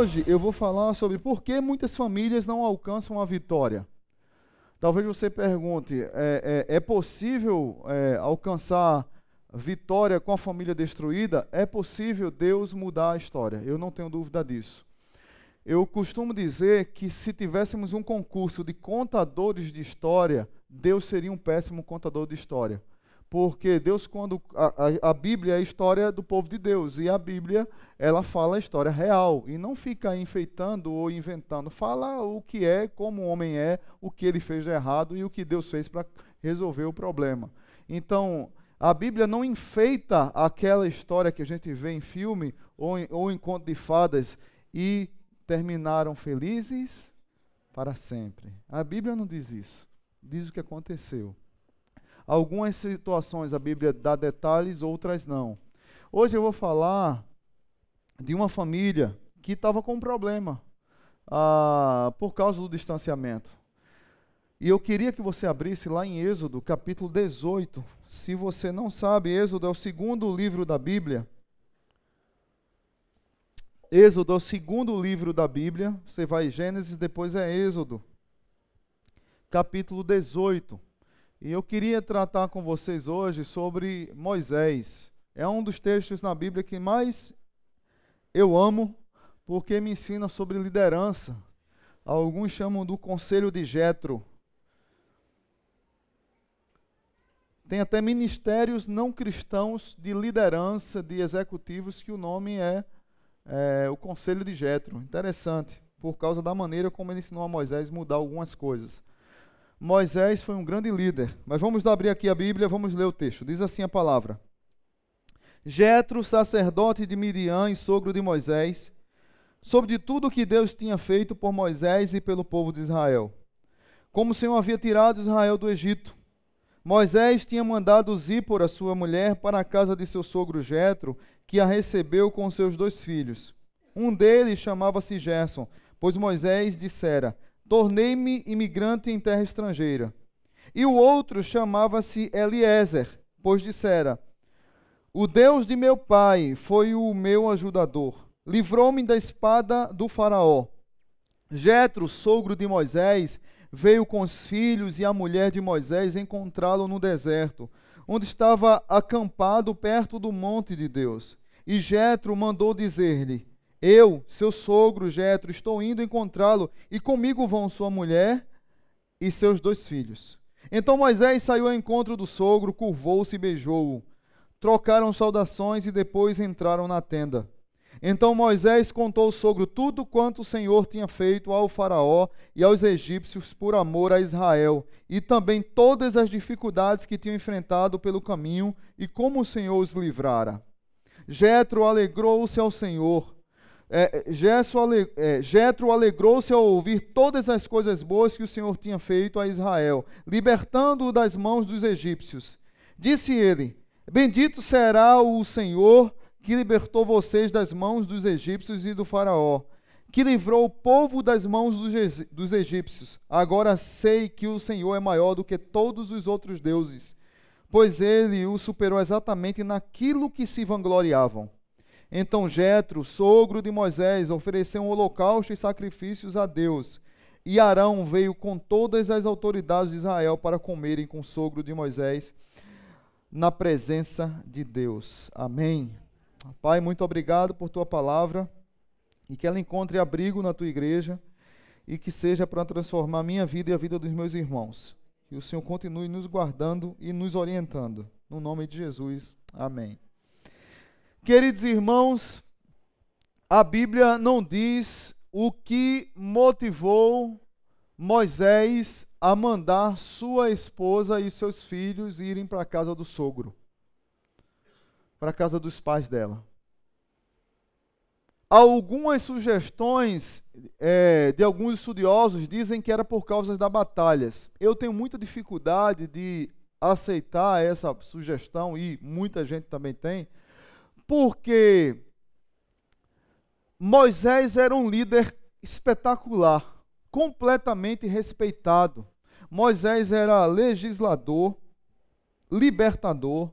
hoje eu vou falar sobre por que muitas famílias não alcançam a vitória. Talvez você pergunte: é, é, é possível é, alcançar vitória com a família destruída? É possível Deus mudar a história, eu não tenho dúvida disso. Eu costumo dizer que se tivéssemos um concurso de contadores de história, Deus seria um péssimo contador de história. Porque Deus, quando. A, a, a, Bíblia é a história do povo de Deus. E a Bíblia, ela fala a história real. E não fica enfeitando ou inventando. Fala o que é, como o homem é, o que ele fez de errado e o que Deus fez para resolver o problema. Então, a Bíblia não enfeita aquela história que a gente vê em filme ou em, ou em conto de fadas e terminaram felizes para sempre. A Bíblia não diz isso. Diz o que aconteceu. Algumas situações a Bíblia dá detalhes, outras não. Hoje eu vou falar de uma família que estava com um problema ah, por causa do distanciamento. E eu queria que você abrisse lá em Êxodo, capítulo 18. Se você não sabe, Êxodo é o segundo livro da Bíblia. Êxodo é o segundo livro da Bíblia. Você vai Gênesis, depois é Êxodo, capítulo 18. E eu queria tratar com vocês hoje sobre Moisés. É um dos textos na Bíblia que mais eu amo, porque me ensina sobre liderança. Alguns chamam do conselho de Jetro. Tem até ministérios não cristãos de liderança de executivos que o nome é, é o conselho de Jetro. Interessante, por causa da maneira como ele ensinou a Moisés mudar algumas coisas. Moisés foi um grande líder. Mas vamos abrir aqui a Bíblia, vamos ler o texto. Diz assim a palavra: Jetro, sacerdote de Midian e sogro de Moisés, sobre tudo o que Deus tinha feito por Moisés e pelo povo de Israel. Como o Senhor havia tirado Israel do Egito. Moisés tinha mandado Zípora, sua mulher, para a casa de seu sogro Jetro, que a recebeu com seus dois filhos. Um deles chamava-se Gerson, pois Moisés dissera: tornei-me imigrante em terra estrangeira. E o outro chamava-se Eliezer, pois dissera: O Deus de meu pai foi o meu ajudador, livrou-me da espada do Faraó. Jetro, sogro de Moisés, veio com os filhos e a mulher de Moisés encontrá-lo no deserto, onde estava acampado perto do monte de Deus. E Jetro mandou dizer-lhe: eu, seu sogro Jetro, estou indo encontrá-lo, e comigo vão sua mulher e seus dois filhos. Então Moisés saiu ao encontro do sogro, curvou-se e beijou-o. Trocaram saudações e depois entraram na tenda. Então Moisés contou ao sogro tudo quanto o Senhor tinha feito ao Faraó e aos egípcios por amor a Israel, e também todas as dificuldades que tinham enfrentado pelo caminho e como o Senhor os livrara. Jetro alegrou-se ao Senhor é, é, Jetro alegrou-se ao ouvir todas as coisas boas que o Senhor tinha feito a Israel, libertando-o das mãos dos egípcios. Disse ele: Bendito será o Senhor que libertou vocês das mãos dos egípcios e do Faraó, que livrou o povo das mãos dos egípcios. Agora sei que o Senhor é maior do que todos os outros deuses, pois ele o superou exatamente naquilo que se vangloriavam. Então Jetro, sogro de Moisés, ofereceu um holocausto e sacrifícios a Deus. E Arão veio com todas as autoridades de Israel para comerem com o sogro de Moisés na presença de Deus. Amém. Pai, muito obrigado por tua palavra e que ela encontre abrigo na tua igreja e que seja para transformar a minha vida e a vida dos meus irmãos. Que o Senhor continue nos guardando e nos orientando. No nome de Jesus. Amém. Queridos irmãos, a Bíblia não diz o que motivou Moisés a mandar sua esposa e seus filhos irem para a casa do sogro, para a casa dos pais dela. Algumas sugestões é, de alguns estudiosos dizem que era por causa das batalhas. Eu tenho muita dificuldade de aceitar essa sugestão e muita gente também tem, porque Moisés era um líder espetacular, completamente respeitado. Moisés era legislador, libertador.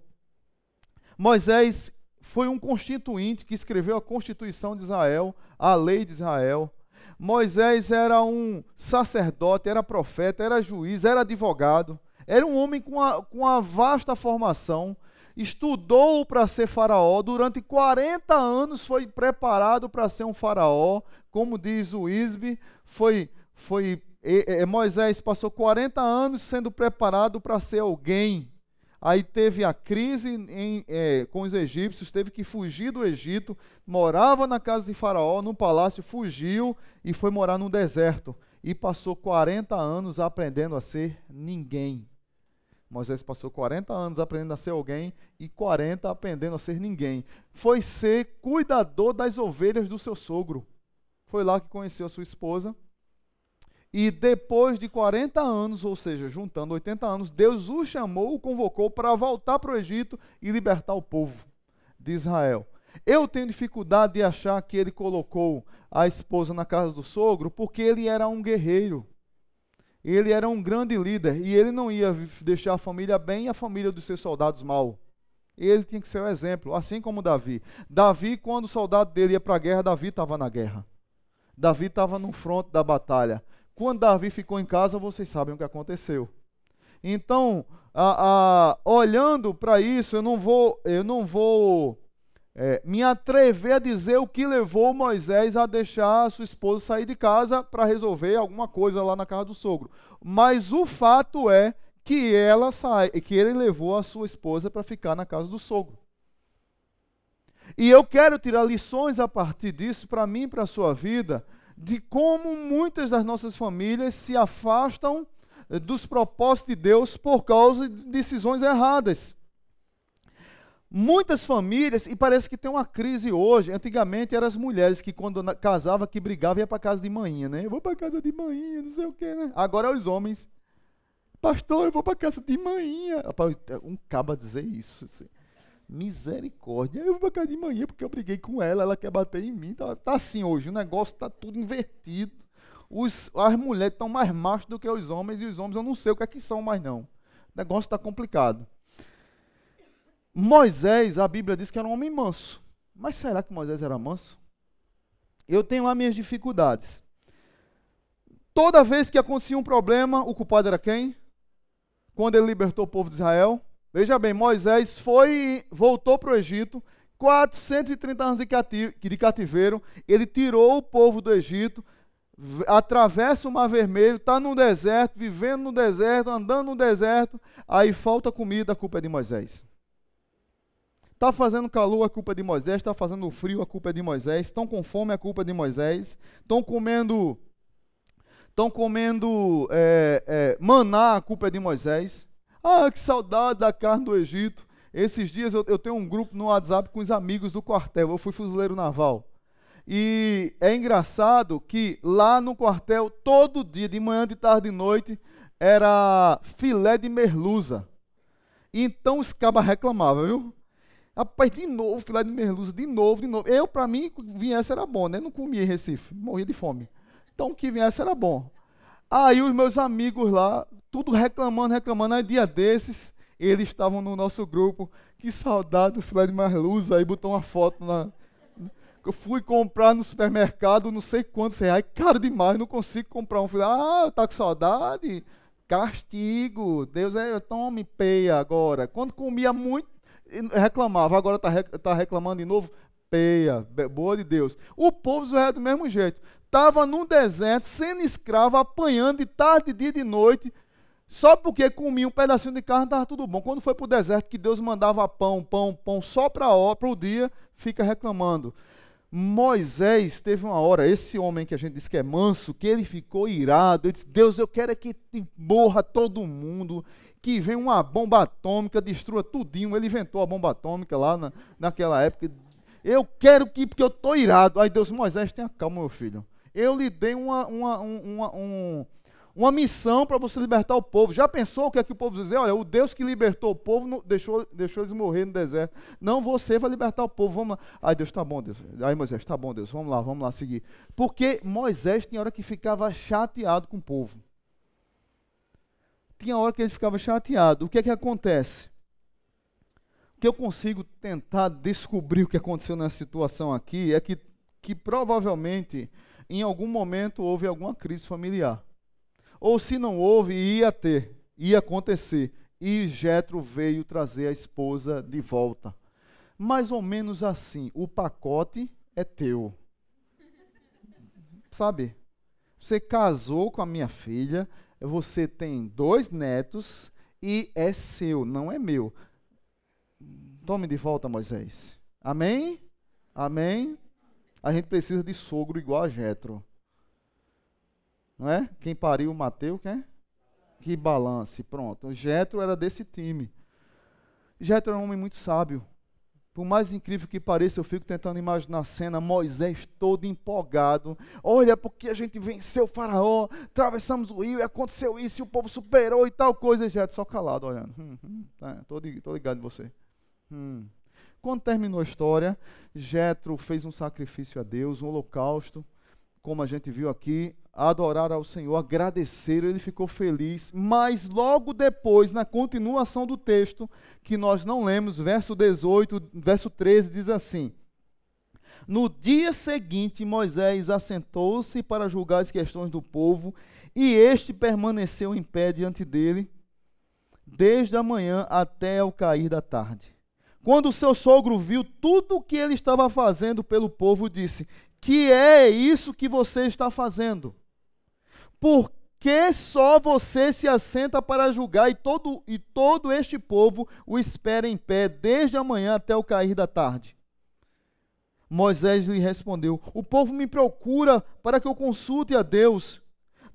Moisés foi um constituinte que escreveu a Constituição de Israel, a lei de Israel. Moisés era um sacerdote, era profeta, era juiz, era advogado. Era um homem com uma, com uma vasta formação. Estudou para ser faraó. Durante 40 anos foi preparado para ser um faraó. Como diz o Isbe, foi, foi e, e, Moisés passou 40 anos sendo preparado para ser alguém. Aí teve a crise em, é, com os egípcios, teve que fugir do Egito, morava na casa de Faraó, no palácio, fugiu e foi morar no deserto. E passou 40 anos aprendendo a ser ninguém. Moisés passou 40 anos aprendendo a ser alguém e 40 aprendendo a ser ninguém. Foi ser cuidador das ovelhas do seu sogro. Foi lá que conheceu a sua esposa e depois de 40 anos, ou seja, juntando 80 anos, Deus o chamou, o convocou para voltar para o Egito e libertar o povo de Israel. Eu tenho dificuldade de achar que ele colocou a esposa na casa do sogro, porque ele era um guerreiro. Ele era um grande líder e ele não ia deixar a família bem e a família dos seus soldados mal. Ele tinha que ser o exemplo, assim como Davi. Davi, quando o soldado dele ia para a guerra, Davi estava na guerra. Davi estava no fronte da batalha. Quando Davi ficou em casa, vocês sabem o que aconteceu. Então, a, a, olhando para isso, eu não vou, eu não vou é, me atrever a dizer o que levou Moisés a deixar a sua esposa sair de casa para resolver alguma coisa lá na casa do sogro. Mas o fato é que ela sai, que ele levou a sua esposa para ficar na casa do sogro. E eu quero tirar lições a partir disso para mim e para a sua vida, de como muitas das nossas famílias se afastam eh, dos propósitos de Deus por causa de decisões erradas. Muitas famílias, e parece que tem uma crise hoje. Antigamente eram as mulheres que, quando casava, que brigavam, ia para casa de manhã, né? Eu vou para casa de manhã, não sei o quê, né? Agora é os homens. Pastor, eu vou para casa de manhã. Um caba dizer isso. Assim. Misericórdia. Eu vou pra casa de manhã porque eu briguei com ela, ela quer bater em mim. Tá, tá assim hoje, o negócio tá tudo invertido. Os, as mulheres estão mais machos do que os homens, e os homens eu não sei o que é que são mais não. O negócio está complicado. Moisés, a Bíblia diz que era um homem manso. Mas será que Moisés era manso? Eu tenho lá minhas dificuldades. Toda vez que acontecia um problema, o culpado era quem? Quando ele libertou o povo de Israel, Veja bem, Moisés foi, voltou para o Egito, 430 anos de cativeiro, ele tirou o povo do Egito, atravessa o Mar Vermelho, está no deserto, vivendo no deserto, andando no deserto, aí falta comida, a culpa é de Moisés. Está fazendo calor, a culpa é de Moisés. Está fazendo frio, a culpa é de Moisés. Estão com fome, a culpa é de Moisés. Estão comendo, estão comendo é, é, maná, a culpa é de Moisés. Ah, que saudade da carne do Egito. Esses dias eu, eu tenho um grupo no WhatsApp com os amigos do quartel. Eu fui fuzileiro naval. E é engraçado que lá no quartel, todo dia, de manhã, de tarde, de noite, era filé de merluza. Então os cabas reclamavam, viu? Rapaz, de novo, filé de merluza, de novo, de novo. Eu, para mim, viesse era bom, né? Não comia em Recife, morria de fome. Então, o que viesse era bom. Aí os meus amigos lá, tudo reclamando, reclamando. Aí dia desses, eles estavam no nosso grupo. Que saudade do Fred Marluz. Aí botou uma foto na. Eu fui comprar no supermercado, não sei quantos reais. Caro demais, não consigo comprar um. Falei, ah, tá com saudade? Castigo. Deus é, tome peia agora. Quando comia muito, reclamava. Agora tá, tá reclamando de novo. Peia, boa de Deus. O povo é do mesmo jeito. Estava no deserto, sendo escravo, apanhando de tarde, de dia e de noite só porque comia um pedacinho de carne estava tudo bom. Quando foi para o deserto que Deus mandava pão, pão, pão só para o dia, fica reclamando. Moisés teve uma hora, esse homem que a gente diz que é manso, que ele ficou irado. Ele disse: Deus, eu quero é que morra todo mundo, que venha uma bomba atômica, destrua tudinho. Ele inventou a bomba atômica lá na, naquela época. Eu quero que, porque eu estou irado. Aí Deus, Moisés, tenha calma, meu filho. Eu lhe dei uma, uma, uma, um, uma missão para você libertar o povo. Já pensou o que é que o povo dizer? Olha, o Deus que libertou o povo deixou, deixou eles morrer no deserto. Não, você vai libertar o povo. Vamos lá. Aí Deus, tá bom, Deus. Aí Moisés, tá bom, Deus. Vamos lá, vamos lá seguir. Porque Moisés tinha hora que ficava chateado com o povo. Tinha hora que ele ficava chateado. O que é que acontece? O que eu consigo tentar descobrir o que aconteceu nessa situação aqui é que, que provavelmente em algum momento houve alguma crise familiar. Ou se não houve, ia ter, ia acontecer. E Jetro veio trazer a esposa de volta. Mais ou menos assim, o pacote é teu. Sabe? Você casou com a minha filha, você tem dois netos e é seu, não é meu. Tome de volta, Moisés. Amém? Amém? A gente precisa de sogro igual a Jetro. Não é? Quem pariu Mateus, quem? Que balance, pronto. Jetro era desse time. Jetro era um homem muito sábio. Por mais incrível que pareça, eu fico tentando imaginar a cena, Moisés todo empolgado. Olha, porque a gente venceu o faraó, atravessamos o rio, aconteceu isso, e o povo superou e tal coisa. E Jetro só calado, olhando. Hum, hum, tá, tô ligado em você. Hum. Quando terminou a história, Jetro fez um sacrifício a Deus, um holocausto, como a gente viu aqui, adorar ao Senhor, agradecer, ele ficou feliz, mas logo depois, na continuação do texto, que nós não lemos, verso 18, verso 13, diz assim: No dia seguinte, Moisés assentou-se para julgar as questões do povo, e este permaneceu em pé diante dele, desde a manhã até o cair da tarde. Quando o seu sogro viu tudo o que ele estava fazendo pelo povo, disse: Que é isso que você está fazendo? Por que só você se assenta para julgar e todo, e todo este povo o espera em pé desde a manhã até o cair da tarde? Moisés lhe respondeu: O povo me procura para que eu consulte a Deus.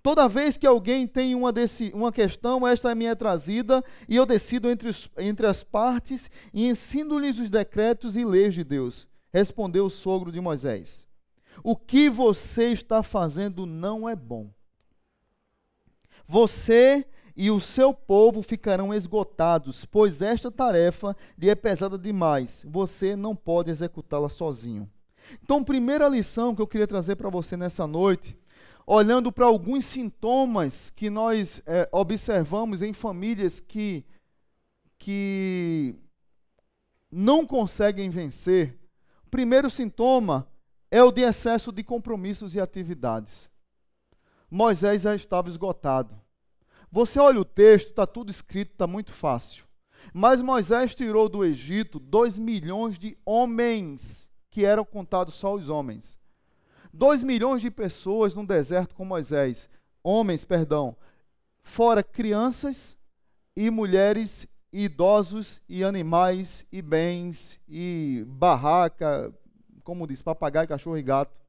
Toda vez que alguém tem uma, desse, uma questão, esta é minha trazida, e eu decido entre, os, entre as partes e ensino-lhes os decretos e leis de Deus. Respondeu o sogro de Moisés: O que você está fazendo não é bom. Você e o seu povo ficarão esgotados, pois esta tarefa lhe é pesada demais. Você não pode executá-la sozinho. Então, primeira lição que eu queria trazer para você nessa noite, olhando para alguns sintomas que nós é, observamos em famílias que, que não conseguem vencer. O primeiro sintoma é o de excesso de compromissos e atividades. Moisés já estava esgotado. Você olha o texto, está tudo escrito, está muito fácil. Mas Moisés tirou do Egito dois milhões de homens, que eram contados só os homens. Dois milhões de pessoas num deserto com Moisés. Homens, perdão. Fora crianças e mulheres, e idosos e animais e bens e barraca, como diz, papagaio, cachorro e gato.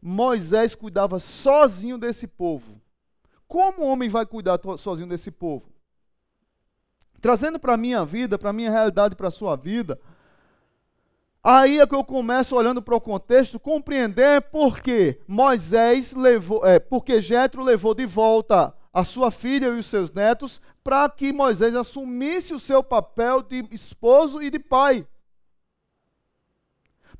Moisés cuidava sozinho desse povo. Como o homem vai cuidar sozinho desse povo? Trazendo para a minha vida, para a minha realidade, para a sua vida, aí é que eu começo olhando para o contexto, compreender por que Moisés levou, é, porque Jetro levou de volta a sua filha e os seus netos para que Moisés assumisse o seu papel de esposo e de pai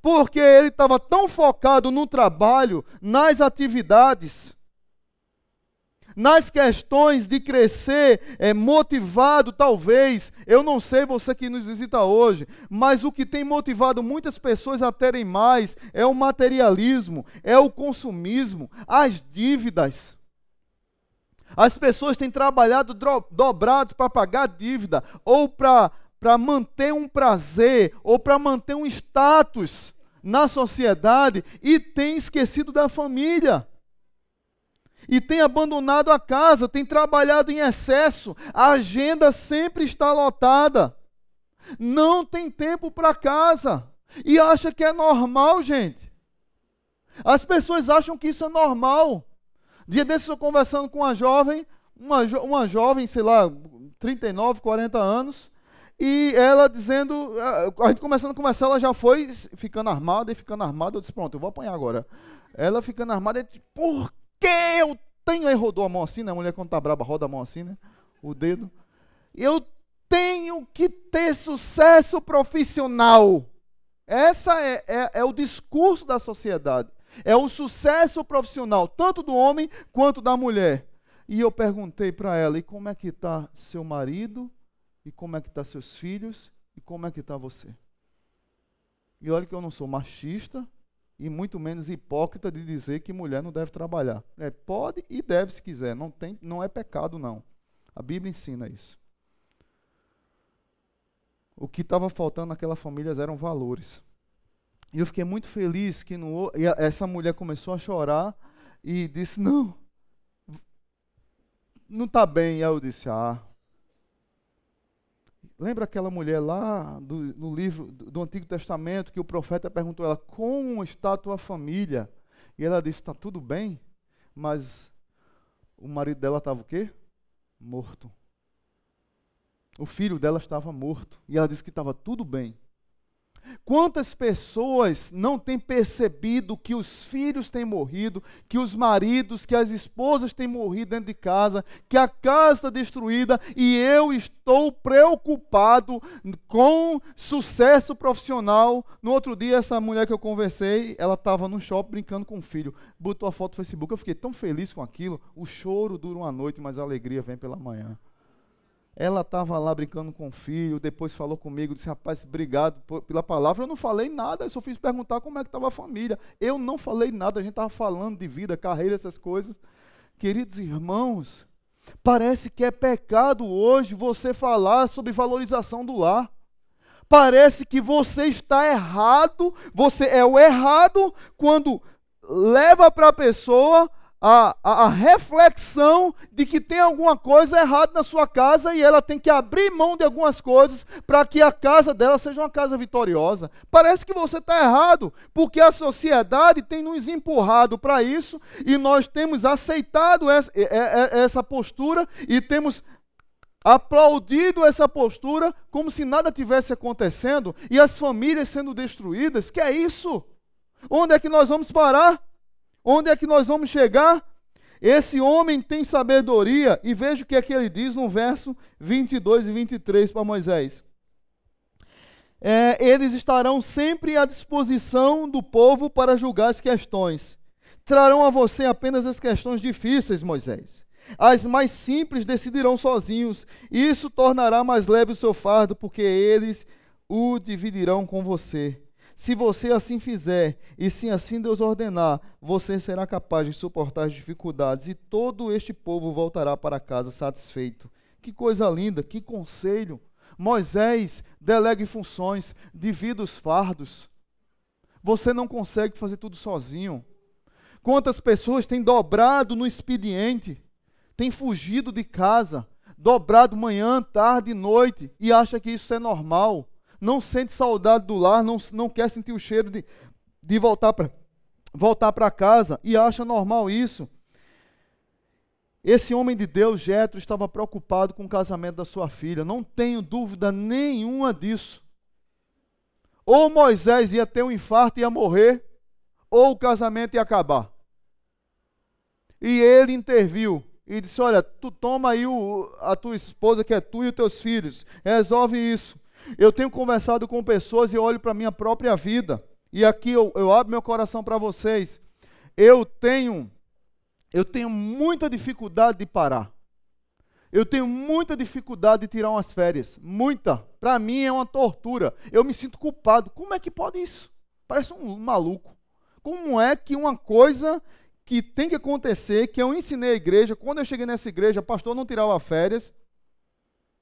porque ele estava tão focado no trabalho, nas atividades, nas questões de crescer, é, motivado, talvez, eu não sei você que nos visita hoje, mas o que tem motivado muitas pessoas a terem mais é o materialismo, é o consumismo, as dívidas. As pessoas têm trabalhado dobrados para pagar dívida, ou para para manter um prazer ou para manter um status na sociedade e tem esquecido da família. E tem abandonado a casa, tem trabalhado em excesso, a agenda sempre está lotada. Não tem tempo para casa. E acha que é normal, gente. As pessoas acham que isso é normal. Dia desses eu conversando com uma jovem, uma, jo uma jovem, sei lá, 39, 40 anos, e ela dizendo, a gente começando a conversar, ela já foi ficando armada e ficando armada. Eu disse, pronto, eu vou apanhar agora. Ela ficando armada, disse, por que eu tenho? Aí rodou a mão assim, né? A mulher quando tá braba roda a mão assim, né? O dedo. Eu tenho que ter sucesso profissional. Essa é, é, é o discurso da sociedade. É o sucesso profissional, tanto do homem quanto da mulher. E eu perguntei para ela, e como é que está seu marido? e como é que estão tá seus filhos, E como é que está você? E olha que eu não sou machista e muito menos hipócrita de dizer que mulher não deve trabalhar. É, pode e deve se quiser, não, tem, não é pecado não. A Bíblia ensina isso. O que estava faltando naquela família eram valores. E eu fiquei muito feliz que no, essa mulher começou a chorar e disse: Não, não está bem. E aí eu disse: Ah. Lembra aquela mulher lá do, no livro do, Antigo Testamento que o profeta perguntou a ela: Como está a tua família? E ela disse: Está tudo bem, mas o marido dela estava o quê? Morto. O filho dela estava morto. E ela disse que estava tudo bem. Quantas pessoas não têm percebido que os filhos têm morrido, que os maridos, que as esposas têm morrido dentro de casa, que a casa está destruída e eu estou preocupado com sucesso profissional. No outro dia, essa mulher que eu conversei, ela estava no shopping brincando com o filho, botou a foto no Facebook. Eu fiquei tão feliz com aquilo. O choro dura uma noite, mas a alegria vem pela manhã. Ela estava lá brincando com o filho, depois falou comigo, disse, rapaz, obrigado pela palavra. Eu não falei nada, eu só fiz perguntar como é que estava a família. Eu não falei nada, a gente estava falando de vida, carreira, essas coisas. Queridos irmãos, parece que é pecado hoje você falar sobre valorização do lar. Parece que você está errado, você é o errado quando leva para a pessoa a, a, a, reflexão de que tem alguma coisa errada na sua casa e ela tem que abrir mão de algumas coisas para que a casa dela seja uma casa vitoriosa. Parece que você está errado, porque a sociedade tem nos empurrado para isso e nós temos aceitado essa, essa postura e temos aplaudido essa postura como se nada tivesse acontecendo e as famílias sendo destruídas. Que é isso? Onde é que nós vamos parar? Onde é que nós vamos chegar? Esse homem tem sabedoria, e veja o que é que ele diz no verso 22 e 23 para Moisés. É, eles estarão sempre à disposição do povo para julgar as questões. Trarão a você apenas as questões difíceis, Moisés. As mais simples decidirão sozinhos. Isso tornará mais leve o seu fardo, porque eles o dividirão com você. Se você assim fizer, e se assim Deus ordenar, você será capaz de suportar as dificuldades e todo este povo voltará para casa satisfeito. Que coisa linda, que conselho. Moisés, delegue funções, divida os fardos. Você não consegue fazer tudo sozinho. Quantas pessoas têm dobrado no expediente, têm fugido de casa, dobrado manhã, tarde e noite e acha que isso é normal não sente saudade do lar, não, não quer sentir o cheiro de, de voltar para voltar para casa e acha normal isso. Esse homem de Deus, Jetro, estava preocupado com o casamento da sua filha. Não tenho dúvida nenhuma disso. Ou Moisés ia ter um infarto e ia morrer, ou o casamento ia acabar. E ele interviu e disse: Olha, tu toma aí o, a tua esposa, que é tu e os teus filhos, resolve isso. Eu tenho conversado com pessoas e olho para a minha própria vida. E aqui eu, eu abro meu coração para vocês. Eu tenho, eu tenho muita dificuldade de parar. Eu tenho muita dificuldade de tirar umas férias. Muita. Para mim é uma tortura. Eu me sinto culpado. Como é que pode isso? Parece um maluco. Como é que uma coisa que tem que acontecer, que eu ensinei à igreja, quando eu cheguei nessa igreja, pastor não tirava férias,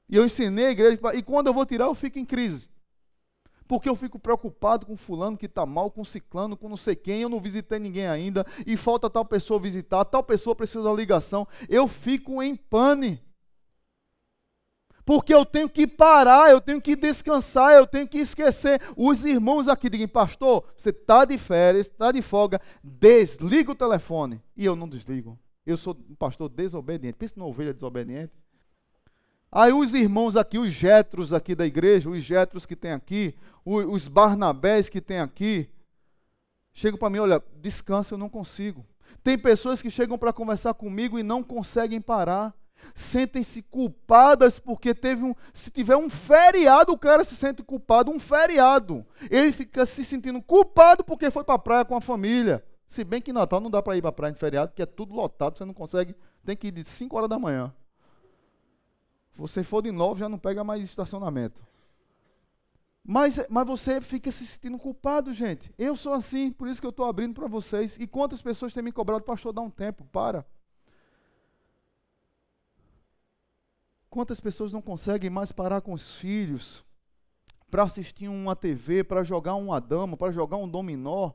e eu ensinei a igreja, e quando eu vou tirar, eu fico em crise. Porque eu fico preocupado com fulano que está mal, com ciclano, com não sei quem, eu não visitei ninguém ainda, e falta tal pessoa visitar, tal pessoa precisa da ligação. Eu fico em pane. Porque eu tenho que parar, eu tenho que descansar, eu tenho que esquecer. Os irmãos aqui dizem, pastor, você está de férias, está de folga, desliga o telefone. E eu não desligo. Eu sou um pastor desobediente. Pensa numa ovelha desobediente. Aí os irmãos aqui, os jetros aqui da igreja, os jetros que tem aqui, os barnabés que tem aqui, chegam para mim, olha, descansa, eu não consigo. Tem pessoas que chegam para conversar comigo e não conseguem parar. Sentem-se culpadas porque teve um. Se tiver um feriado, o cara se sente culpado, um feriado. Ele fica se sentindo culpado porque foi para a praia com a família. Se bem que Natal não dá para ir para a praia em feriado, porque é tudo lotado, você não consegue, tem que ir de 5 horas da manhã. Você for de novo, já não pega mais estacionamento. Mas, mas você fica se sentindo culpado, gente. Eu sou assim, por isso que eu estou abrindo para vocês. E quantas pessoas têm me cobrado, pastor, dá um tempo, para. Quantas pessoas não conseguem mais parar com os filhos para assistir uma TV, para jogar uma dama, para jogar um dominó?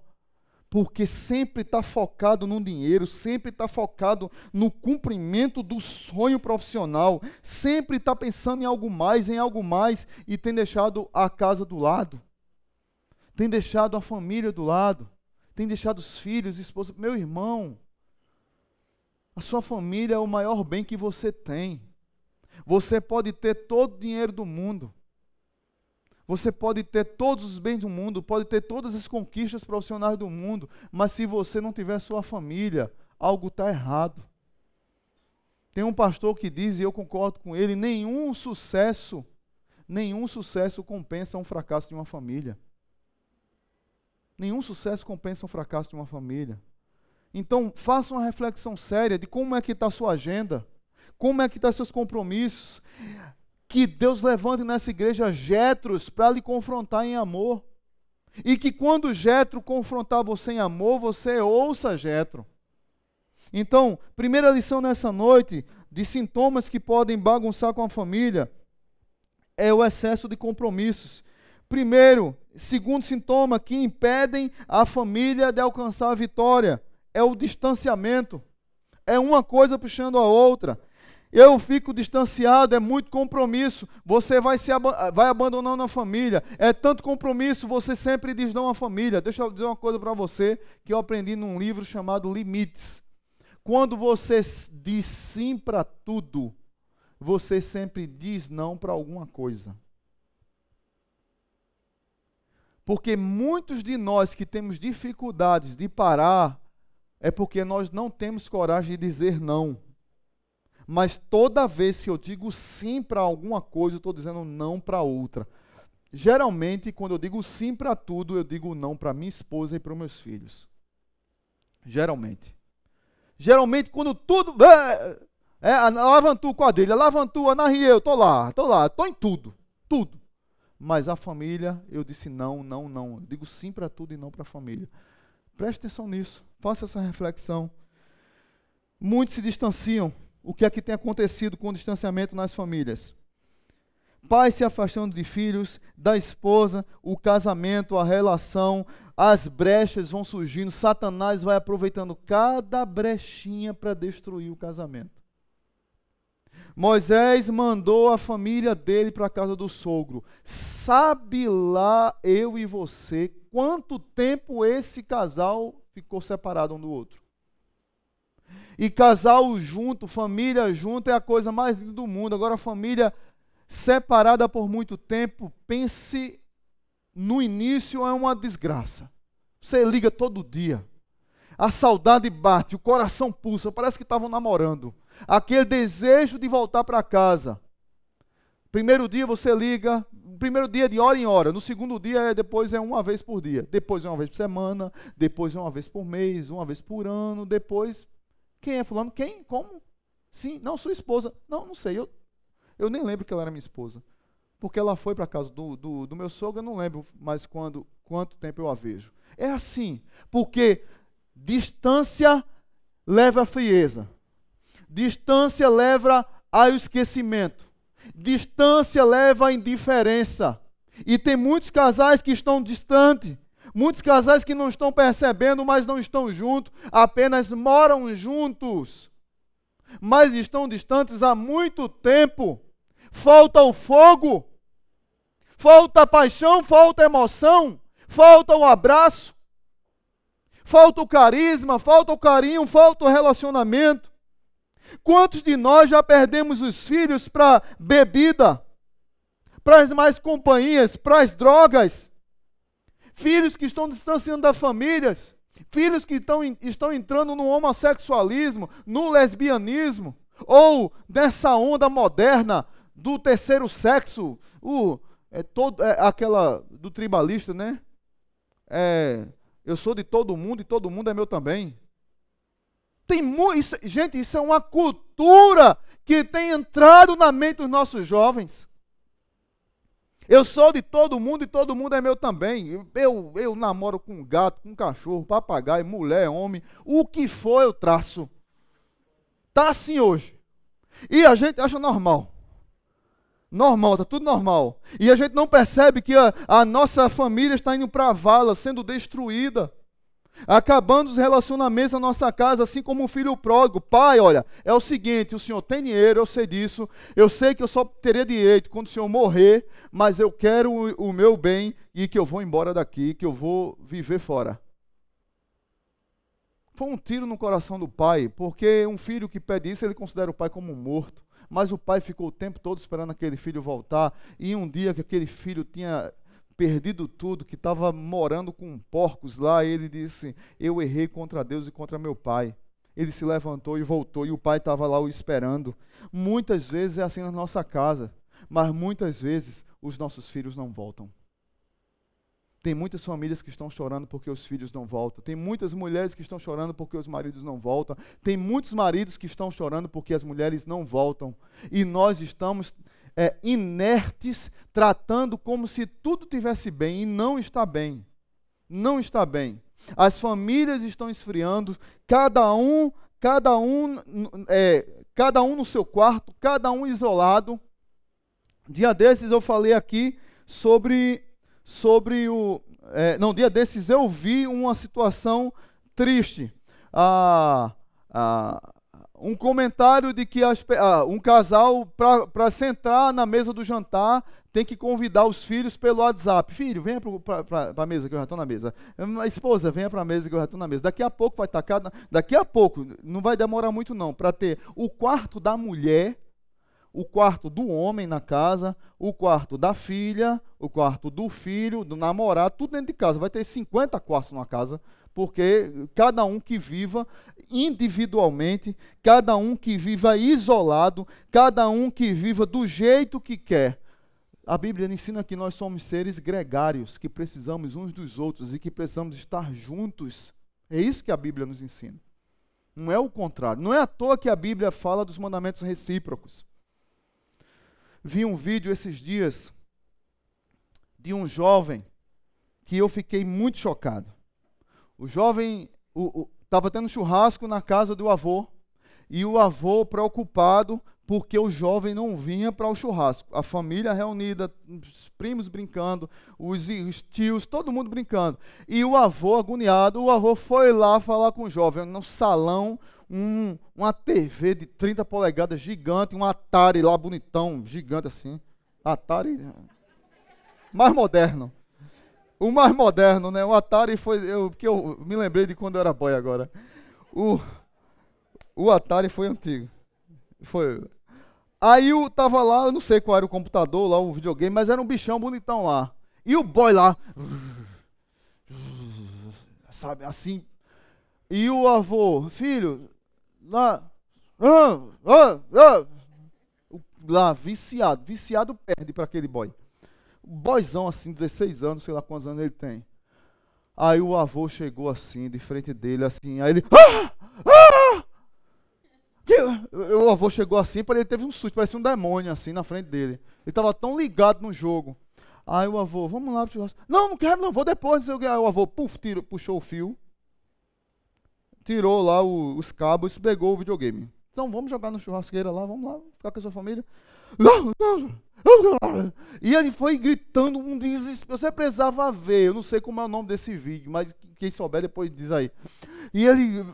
Porque sempre está focado no dinheiro, sempre está focado no cumprimento do sonho profissional, sempre está pensando em algo mais, em algo mais, e tem deixado a casa do lado, tem deixado a família do lado, tem deixado os filhos, esposa. Meu irmão, a sua família é o maior bem que você tem. Você pode ter todo o dinheiro do mundo, você pode ter todos os bens do mundo, pode ter todas as conquistas profissionais do mundo, mas se você não tiver sua família, algo está errado. Tem um pastor que diz, e eu concordo com ele: nenhum sucesso, nenhum sucesso compensa um fracasso de uma família. Nenhum sucesso compensa um fracasso de uma família. Então, faça uma reflexão séria de como é que está a sua agenda, como é que estão tá seus compromissos que Deus levante nessa igreja Jetros para lhe confrontar em amor. E que quando Jetro confrontar você em amor, você ouça Jetro. Então, primeira lição nessa noite de sintomas que podem bagunçar com a família é o excesso de compromissos. Primeiro, segundo sintoma que impedem a família de alcançar a vitória é o distanciamento. É uma coisa puxando a outra. Eu fico distanciado, é muito compromisso. Você vai, se ab vai abandonando a família. É tanto compromisso, você sempre diz não à família. Deixa eu dizer uma coisa para você que eu aprendi num livro chamado Limites. Quando você diz sim para tudo, você sempre diz não para alguma coisa. Porque muitos de nós que temos dificuldades de parar, é porque nós não temos coragem de dizer não. Mas toda vez que eu digo sim para alguma coisa, eu estou dizendo não para outra. Geralmente, quando eu digo sim para tudo, eu digo não para minha esposa e para meus filhos. Geralmente. Geralmente, quando tudo. É, é Lavantu, quadrilha, Lavantu, Ana Rieu, estou lá, estou lá, estou em tudo. Tudo. Mas a família, eu disse não, não, não. Eu digo sim para tudo e não para a família. Preste atenção nisso. Faça essa reflexão. Muitos se distanciam o que é que tem acontecido com o distanciamento nas famílias? Pais se afastando de filhos, da esposa, o casamento, a relação, as brechas vão surgindo, Satanás vai aproveitando cada brechinha para destruir o casamento. Moisés mandou a família dele para a casa do sogro. Sabe lá eu e você quanto tempo esse casal ficou separado um do outro? E casal junto, família junto é a coisa mais linda do mundo. Agora, família separada por muito tempo, pense no início é uma desgraça. Você liga todo dia. A saudade bate, o coração pulsa, parece que estavam namorando. Aquele desejo de voltar para casa. Primeiro dia você liga, primeiro dia de hora em hora, no segundo dia é, depois é uma vez por dia, depois é uma vez por semana, depois é uma vez por mês, uma vez por ano, depois quem é fulano? Quem? Como? Sim, não, sua esposa. Não, não sei. Eu, eu nem lembro que ela era minha esposa. Porque ela foi para casa do, do, do, meu sogro, eu não lembro mais quando, quanto tempo eu a vejo. É assim, porque distância leva à frieza. Distância leva ao esquecimento. Distância leva à indiferença. E tem muitos casais que estão distantes Muitos casais que não estão percebendo, mas não estão juntos, apenas moram juntos, mas estão distantes há muito tempo. Falta o fogo, falta a paixão, falta a emoção, falta o abraço, falta o carisma, falta o carinho, falta o relacionamento. Quantos de nós já perdemos os filhos para bebida, para as mais companhias, para as drogas? Filhos que estão distanciando das famílias, filhos que estão, estão entrando no homossexualismo, no lesbianismo, ou nessa onda moderna do terceiro sexo, o, é, todo, é, aquela do tribalista, né? É, eu sou de todo mundo e todo mundo é meu também. Tem muito, gente, isso é uma cultura que tem entrado na mente dos nossos jovens. Eu sou de todo mundo e todo mundo é meu também. Eu, eu, namoro com gato, com cachorro, papagaio, mulher, homem. O que for eu traço. Tá assim hoje. E a gente acha normal. Normal, tá tudo normal. E a gente não percebe que a, a nossa família está indo para a vala, sendo destruída acabando os relacionamentos na nossa casa, assim como um filho pródigo. Pai, olha, é o seguinte: o senhor tem dinheiro, eu sei disso, eu sei que eu só teria direito quando o senhor morrer, mas eu quero o, o meu bem e que eu vou embora daqui, que eu vou viver fora. Foi um tiro no coração do pai, porque um filho que pede isso, ele considera o pai como morto. Mas o pai ficou o tempo todo esperando aquele filho voltar, e um dia que aquele filho tinha perdido tudo, que estava morando com porcos lá, ele disse: Eu errei contra Deus e contra meu pai. Ele se levantou e voltou, e o pai estava lá o esperando. Muitas vezes é assim na nossa casa, mas muitas vezes os nossos filhos não voltam. Tem muitas famílias que estão chorando porque os filhos não voltam. Tem muitas mulheres que estão chorando porque os maridos não voltam. Tem muitos maridos que estão chorando porque as mulheres não voltam. E nós estamos é, inertes, tratando como se tudo tivesse bem e não está bem. Não está bem. As famílias estão esfriando, cada um, cada um, é, cada um no seu quarto, cada um isolado. Dia desses eu falei aqui sobre, sobre o, é, não, dia desses eu vi uma situação triste. Ah, ah, um comentário de que as, ah, um casal, para sentar na mesa do jantar, tem que convidar os filhos pelo WhatsApp. Filho, venha para a mesa que eu já estou na mesa. Esposa, venha para a mesa que eu já estou na mesa. Daqui a pouco vai estar cada. Daqui a pouco, não vai demorar muito não, para ter o quarto da mulher, o quarto do homem na casa, o quarto da filha, o quarto do filho, do namorado, tudo dentro de casa. Vai ter 50 quartos numa casa porque cada um que viva individualmente, cada um que viva isolado, cada um que viva do jeito que quer. A Bíblia ensina que nós somos seres gregários, que precisamos uns dos outros e que precisamos estar juntos. É isso que a Bíblia nos ensina. Não é o contrário. Não é à toa que a Bíblia fala dos mandamentos recíprocos. Vi um vídeo esses dias de um jovem que eu fiquei muito chocado. O jovem estava tendo churrasco na casa do avô e o avô preocupado porque o jovem não vinha para o churrasco. A família reunida, os primos brincando, os, os, tios, todo mundo brincando. E o avô agoniado, o avô foi lá falar com o jovem no salão, um, uma TV de 30 polegadas gigante, um Atari lá bonitão, gigante assim. Atari mais moderno. O mais moderno, né? O Atari foi. Eu, porque eu me lembrei de quando eu era boy agora. O, o Atari foi antigo. Foi. Aí eu tava lá, eu não sei qual era o computador lá, o videogame, mas era um bichão bonitão lá. E o boy lá. Sabe, assim. E o avô, filho, lá. Ah, ah, ah, lá, viciado. Viciado perde para aquele boy boizão assim, 16 anos, sei lá quantos anos ele tem. Aí o avô chegou assim, de frente dele, assim, aí ele. Ah! Ah! O avô chegou assim, ele teve um susto, parecia um demônio assim na frente dele. Ele estava tão ligado no jogo. Aí o avô, vamos lá pro churrasco. Não, não quero, não, vou depois. Aí o avô, puf, tirou, puxou o fio, tirou lá o, os cabos pegou o videogame. Então vamos jogar no churrasqueira lá, vamos lá, ficar com a sua família. Não, não, e ele foi gritando um desespero. Você precisava ver, eu não sei como é o nome desse vídeo, mas quem souber depois diz aí. E ele,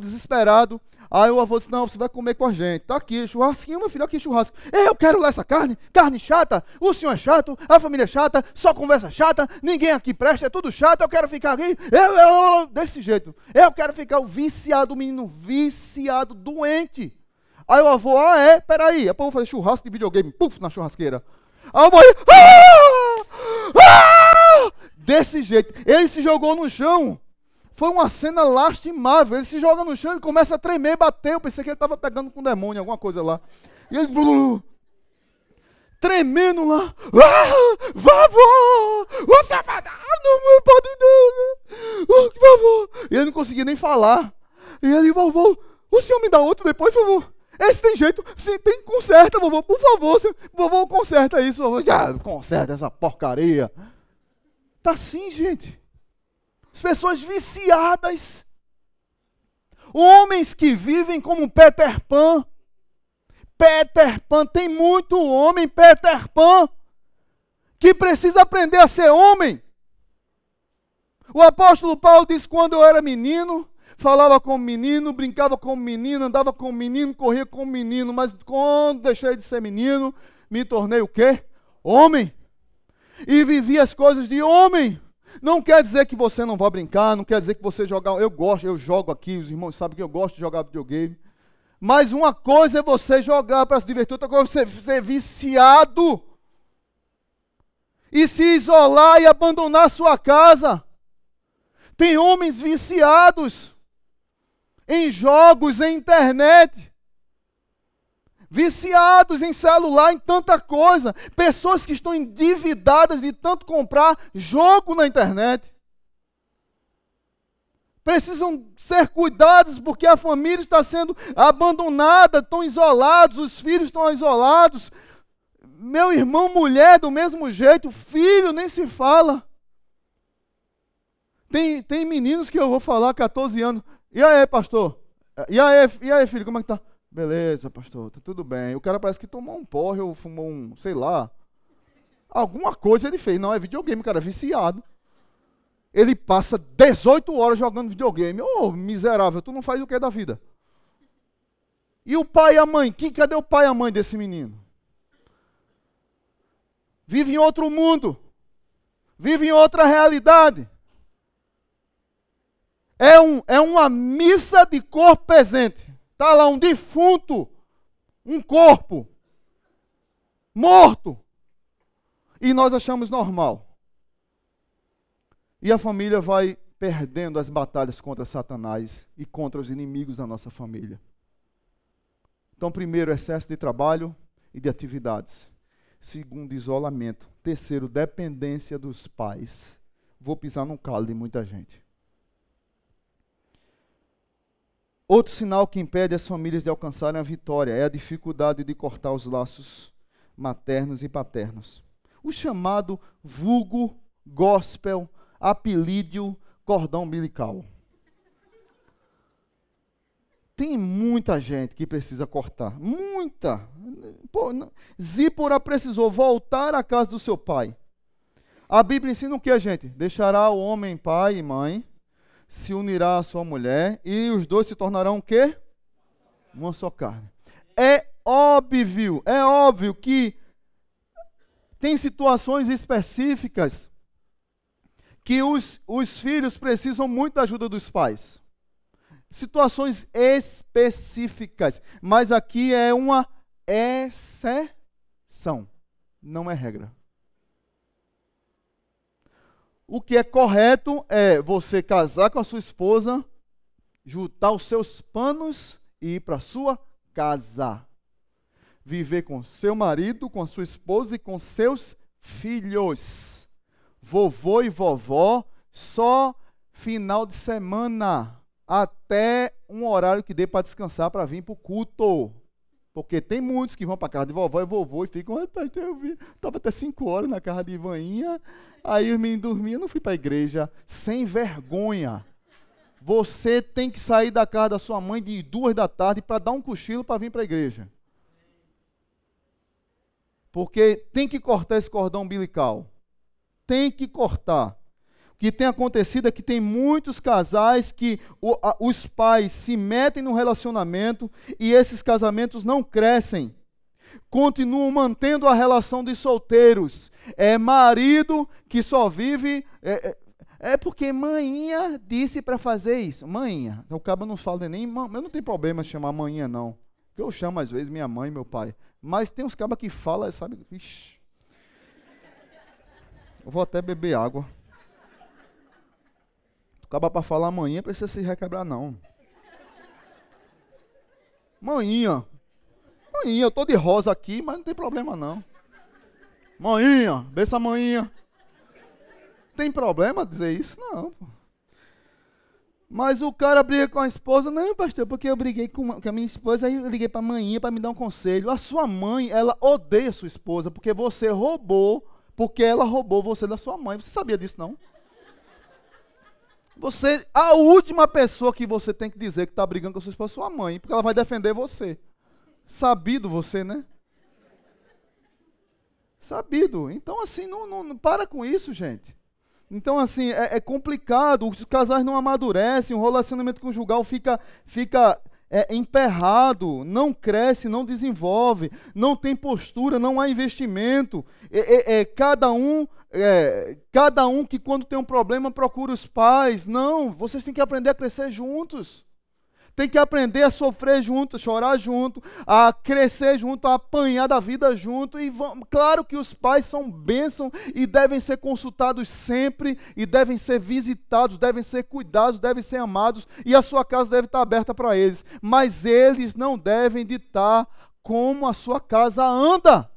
desesperado, aí o avô disse: Não, você vai comer com a gente. Tá aqui, churrasquinho, meu filho, aqui churrasco. Eu quero lá essa carne, carne chata. O senhor é chato, a família é chata, só conversa chata, ninguém aqui presta, é tudo chato. Eu quero ficar aqui, eu, eu, desse jeito. Eu quero ficar o viciado, o menino viciado, doente. Aí o avô, ah, é? Peraí, é pra eu fazer churrasco de videogame. Puf, na churrasqueira. Aí o mãe, ah! Ah! Desse jeito. Ele se jogou no chão. Foi uma cena lastimável. Ele se joga no chão e começa a tremer, bater. Eu pensei que ele estava pegando com um demônio, alguma coisa lá. E ele. tremendo lá. Ah, vovô! Você vai dar no pode Deus! Oh, vovô! E ele não conseguia nem falar. E ele, vovô, o senhor me dá outro depois, vovô? Esse tem jeito, sim, tem conserta, vovô, por favor, vovô, conserta isso, vovô. Ah, conserta essa porcaria. Tá assim, gente. As pessoas viciadas. Homens que vivem como Peter Pan. Peter Pan, tem muito homem Peter Pan que precisa aprender a ser homem. O apóstolo Paulo diz: quando eu era menino, falava como menino, brincava como menino, andava como menino, corria como menino, mas quando deixei de ser menino, me tornei o quê? Homem. E vivi as coisas de homem. Não quer dizer que você não vai brincar, não quer dizer que você jogar. Eu gosto, eu jogo aqui, os irmãos sabem que eu gosto de jogar videogame. Mas uma coisa é você jogar para se divertir, outra coisa é você ser viciado. E se isolar e abandonar sua casa. Tem homens viciados em jogos, em internet, viciados em celular, em tanta coisa, pessoas que estão endividadas de tanto comprar jogo na internet. Precisam ser cuidados porque a família está sendo abandonada, estão isolados, os filhos estão isolados. Meu irmão, mulher, do mesmo jeito, filho, nem se fala. Tem, tem meninos que eu vou falar, 14 anos, e aí, pastor? E aí, e aí, filho, como é que tá? Beleza, pastor, tá tudo bem. O cara parece que tomou um porre ou fumou um, sei lá. Alguma coisa ele fez. Não, é videogame, cara, é viciado. Ele passa 18 horas jogando videogame. Ô, oh, miserável, tu não faz o que da vida? E o pai e a mãe? Que, cadê o pai e a mãe desse menino? Vive em outro mundo. Vive em outra realidade. É, um, é uma missa de corpo presente. Está lá um defunto, um corpo, morto. E nós achamos normal. E a família vai perdendo as batalhas contra Satanás e contra os inimigos da nossa família. Então, primeiro, excesso de trabalho e de atividades. Segundo, isolamento. Terceiro, dependência dos pais. Vou pisar no calo de muita gente. Outro sinal que impede as famílias de alcançarem a vitória é a dificuldade de cortar os laços maternos e paternos. O chamado vulgo, gospel, apelídio, cordão umbilical. Tem muita gente que precisa cortar. Muita. Zípora precisou voltar à casa do seu pai. A Bíblia ensina o que, gente? Deixará o homem pai e mãe se unirá à sua mulher e os dois se tornarão o quê? Uma só carne. É óbvio, é óbvio que tem situações específicas que os, os filhos precisam muito da ajuda dos pais. Situações específicas. Mas aqui é uma exceção, não é regra. O que é correto é você casar com a sua esposa, juntar os seus panos e ir para sua casa. Viver com seu marido, com a sua esposa e com seus filhos. Vovô e vovó, só final de semana, até um horário que dê para descansar para vir para o culto. Porque tem muitos que vão para casa de vovó e vovô e ficam, estava até 5 horas na casa de Ivaninha, Aí os meninos dormiam, não fui para a igreja, sem vergonha. Você tem que sair da casa da sua mãe de duas da tarde para dar um cochilo para vir para a igreja. Porque tem que cortar esse cordão umbilical. Tem que cortar. Que tem acontecido é que tem muitos casais que o, a, os pais se metem no relacionamento e esses casamentos não crescem. Continuam mantendo a relação de solteiros é marido que só vive. É, é, é porque manhinha disse para fazer isso. Manhinha. O cabo não fala nem. Eu não tenho problema chamar manhinha, não. Eu chamo às vezes minha mãe meu pai. Mas tem uns cabas que falam, sabe? Ixi. Eu vou até beber água. O caba para falar manhinha precisa se requebrar, não. Manhinha. Manhinha, eu tô de rosa aqui, mas não tem problema, não. Manhinha, bença manhinha. Tem problema dizer isso? Não. Mas o cara briga com a esposa, não, pastor, porque eu briguei com, a minha esposa, aí eu liguei para a manhã para me dar um conselho. A sua mãe, ela odeia a sua esposa porque você roubou, porque ela roubou você da sua mãe. Você sabia disso, não? Você, a última pessoa que você tem que dizer que está brigando com sua esposa é sua mãe, porque ela vai defender você. Sabido você, né? Sabido. Então, assim, não, não, não para com isso, gente. Então, assim, é, é, complicado, os casais não amadurecem, o relacionamento conjugal fica, fica é, emperrado, não cresce, não desenvolve, não tem postura, não há investimento. É, é cada um, é, cada um que quando tem um problema procura os pais. Não, vocês têm que aprender a crescer juntos. Tem que aprender a sofrer junto, a chorar junto, a crescer junto, a apanhar da vida junto. E vão, claro que os pais são bênção e devem ser consultados sempre, e devem ser visitados, devem ser cuidados, devem ser amados, e a sua casa deve estar aberta para eles. Mas eles não devem ditar como a sua casa anda.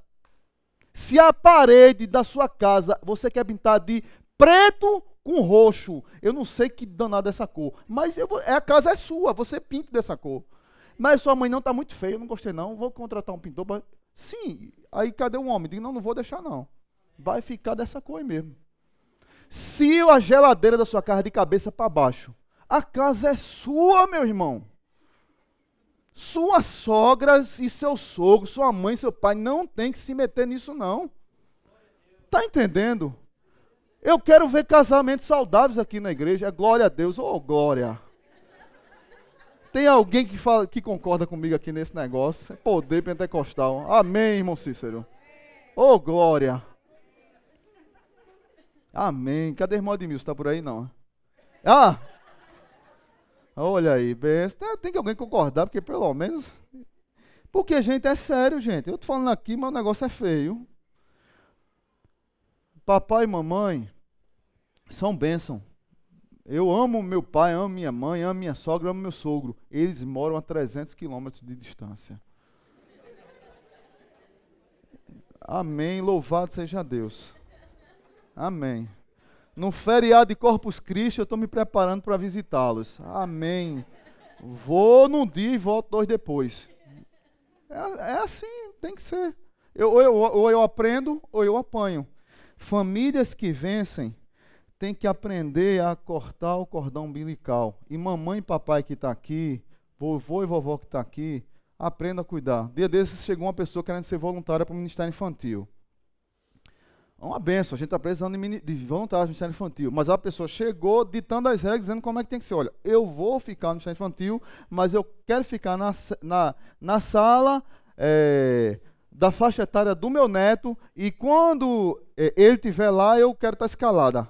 Se a parede da sua casa você quer pintar de preto com roxo. Eu não sei que danada é essa cor. Mas eu, é, a casa é sua, você pinta dessa cor. Mas sua mãe não está muito feia, eu não gostei não. Vou contratar um pintor. Pra... Sim, aí cadê o homem? Digo, não, não vou deixar não. Vai ficar dessa cor aí mesmo. Se a geladeira da sua casa é de cabeça para baixo, a casa é sua, meu irmão. Suas sogras e seu sogro, sua mãe seu pai não tem que se meter nisso não. Tá entendendo? Eu quero ver casamentos saudáveis aqui na igreja. É glória a Deus. Oh, glória. Tem alguém que, fala, que concorda comigo aqui nesse negócio? É poder pentecostal. Amém, irmão Cícero. Oh, glória. Amém. Cadê o irmão Edmilson? Está por aí, não? Ah! Olha aí. Tem que alguém concordar, porque pelo menos... Porque, gente, é sério, gente. Eu estou falando aqui, mas o negócio é feio. Papai e mamãe são bênção. Eu amo meu pai, amo minha mãe, amo minha sogra, amo meu sogro. Eles moram a 300 quilômetros de distância. Amém. Louvado seja Deus. Amém. No feriado de Corpus Christi, eu estou me preparando para visitá-los. Amém. Vou num dia e volto dois depois. É, é assim, tem que ser. Eu, ou, eu, ou eu aprendo ou eu apanho. Famílias que vencem tem que aprender a cortar o cordão umbilical. E mamãe e papai que está aqui, vovô e vovó que está aqui, aprenda a cuidar. Dia desses chegou uma pessoa querendo ser voluntária para o Ministério Infantil. É uma benção, a gente está precisando de, de voluntários no Ministério Infantil. Mas a pessoa chegou ditando as regras, dizendo como é que tem que ser. Olha, eu vou ficar no Ministério Infantil, mas eu quero ficar na, na, na sala é, da faixa etária do meu neto, e quando é, ele estiver lá, eu quero estar tá escalada.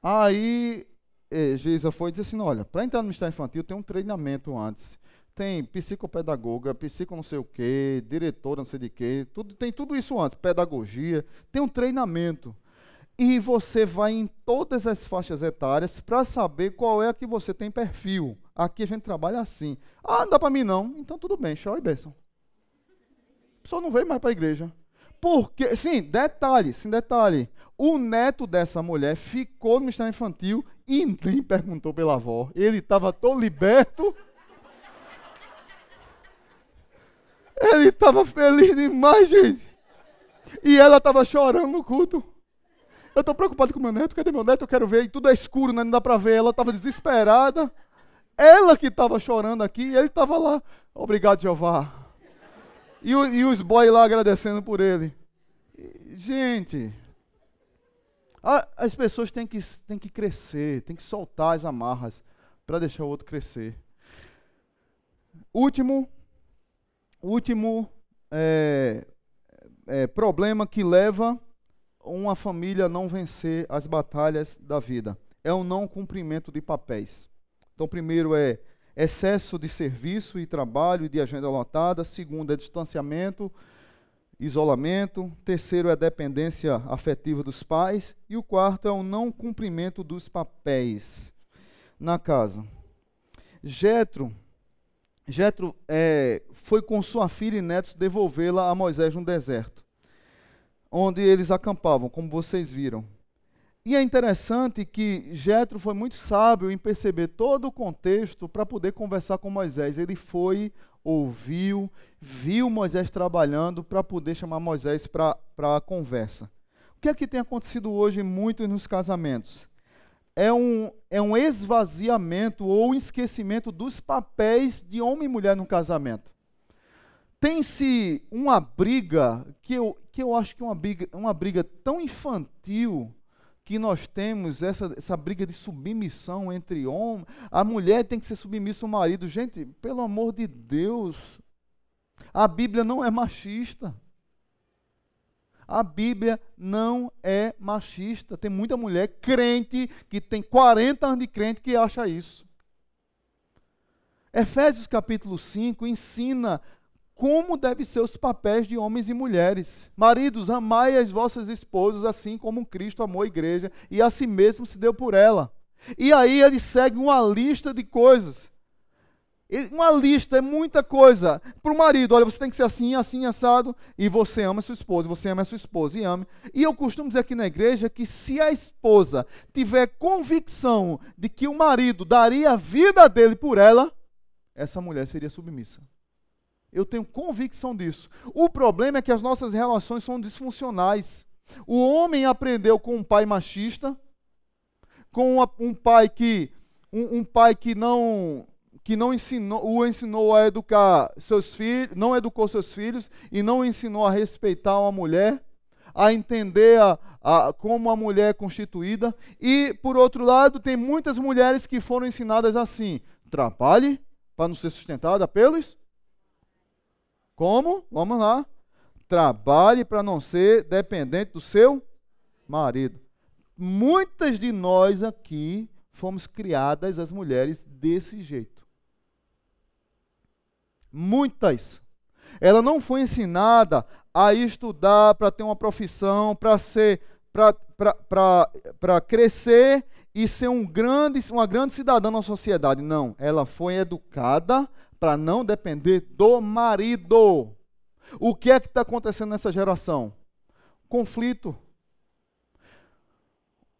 Aí eh, Geisa foi e disse assim: olha, para entrar no Ministério Infantil tem um treinamento antes. Tem psicopedagoga, psico não sei o quê, diretora não sei de quê, tudo, tem tudo isso antes, pedagogia, tem um treinamento. E você vai em todas as faixas etárias para saber qual é a que você tem perfil. Aqui a gente trabalha assim. Ah, não dá para mim não. Então tudo bem, show e bênção. Só não veio mais para a igreja. Porque, sim, detalhe, sim, detalhe. O neto dessa mulher ficou no ministério infantil e nem perguntou pela avó. Ele estava tão liberto. Ele estava feliz demais, gente. E ela estava chorando no culto. Eu estou preocupado com meu neto. Cadê meu neto? Eu quero ver. E tudo é escuro, né? não dá para ver. Ela estava desesperada. Ela que estava chorando aqui. E ele estava lá. Obrigado, Jeová. E, o, e os boys lá agradecendo por ele. Gente, a, as pessoas têm que, têm que crescer, têm que soltar as amarras para deixar o outro crescer. Último, último é, é, problema que leva uma família a não vencer as batalhas da vida é o não cumprimento de papéis. Então, primeiro é excesso de serviço e trabalho e de agenda lotada. Segundo é distanciamento, isolamento. Terceiro é dependência afetiva dos pais. E o quarto é o não cumprimento dos papéis na casa. Jetro, Jetro é, foi com sua filha e netos devolvê-la a Moisés no deserto, onde eles acampavam, como vocês viram. E é interessante que Jetro foi muito sábio em perceber todo o contexto para poder conversar com Moisés. Ele foi, ouviu, viu Moisés trabalhando para poder chamar Moisés para a conversa. O que é que tem acontecido hoje muito nos casamentos? É um, é um esvaziamento ou um esquecimento dos papéis de homem e mulher no casamento. Tem-se uma briga que eu, que eu acho que é uma briga, uma briga tão infantil que nós temos essa, essa briga de submissão entre homens. A mulher tem que ser submissa ao marido. Gente, pelo amor de Deus, a Bíblia não é machista. A Bíblia não é machista. Tem muita mulher crente que tem 40 anos de crente que acha isso. Efésios capítulo 5 ensina como devem ser os papéis de homens e mulheres. Maridos, amai as vossas esposas assim como Cristo amou a igreja e a si mesmo se deu por ela. E aí ele segue uma lista de coisas. Uma lista é muita coisa. Para o marido, olha, você tem que ser assim, assim, assado. E você ama sua esposa, você ama sua esposa e ame. E eu costumo dizer aqui na igreja que se a esposa tiver convicção de que o marido daria a vida dele por ela, essa mulher seria submissa. Eu tenho convicção disso. O problema é que as nossas relações são disfuncionais. O homem aprendeu com um pai machista, com um pai que um, um pai que não que não ensinou, o ensinou a educar seus filhos, não educou seus filhos e não ensinou a respeitar uma mulher, a entender a, a, como a mulher é constituída. E, por outro lado, tem muitas mulheres que foram ensinadas assim: trabalhe para não ser sustentada pelos como? Vamos lá. Trabalhe para não ser dependente do seu marido. Muitas de nós aqui fomos criadas, as mulheres, desse jeito. Muitas. Ela não foi ensinada a estudar para ter uma profissão, para ser, para crescer e ser um grande, uma grande cidadã na sociedade. Não, ela foi educada para não depender do marido. O que é que está acontecendo nessa geração? Conflito.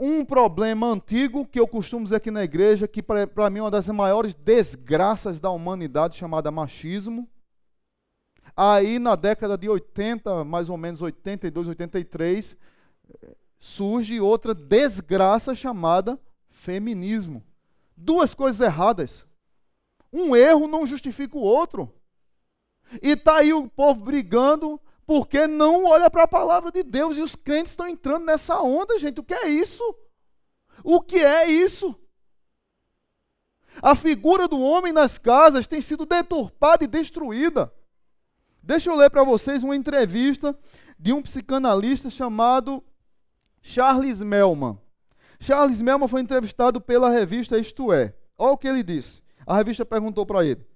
Um problema antigo que eu costumo dizer aqui na igreja, que para mim é uma das maiores desgraças da humanidade, chamada machismo. Aí na década de 80, mais ou menos 82, 83, surge outra desgraça chamada feminismo. Duas coisas erradas. Um erro não justifica o outro. E está aí o povo brigando porque não olha para a palavra de Deus. E os crentes estão entrando nessa onda, gente. O que é isso? O que é isso? A figura do homem nas casas tem sido deturpada e destruída. Deixa eu ler para vocês uma entrevista de um psicanalista chamado Charles Melman. Charles Melman foi entrevistado pela revista Isto É. Olha o que ele disse. A revista perguntou para ele: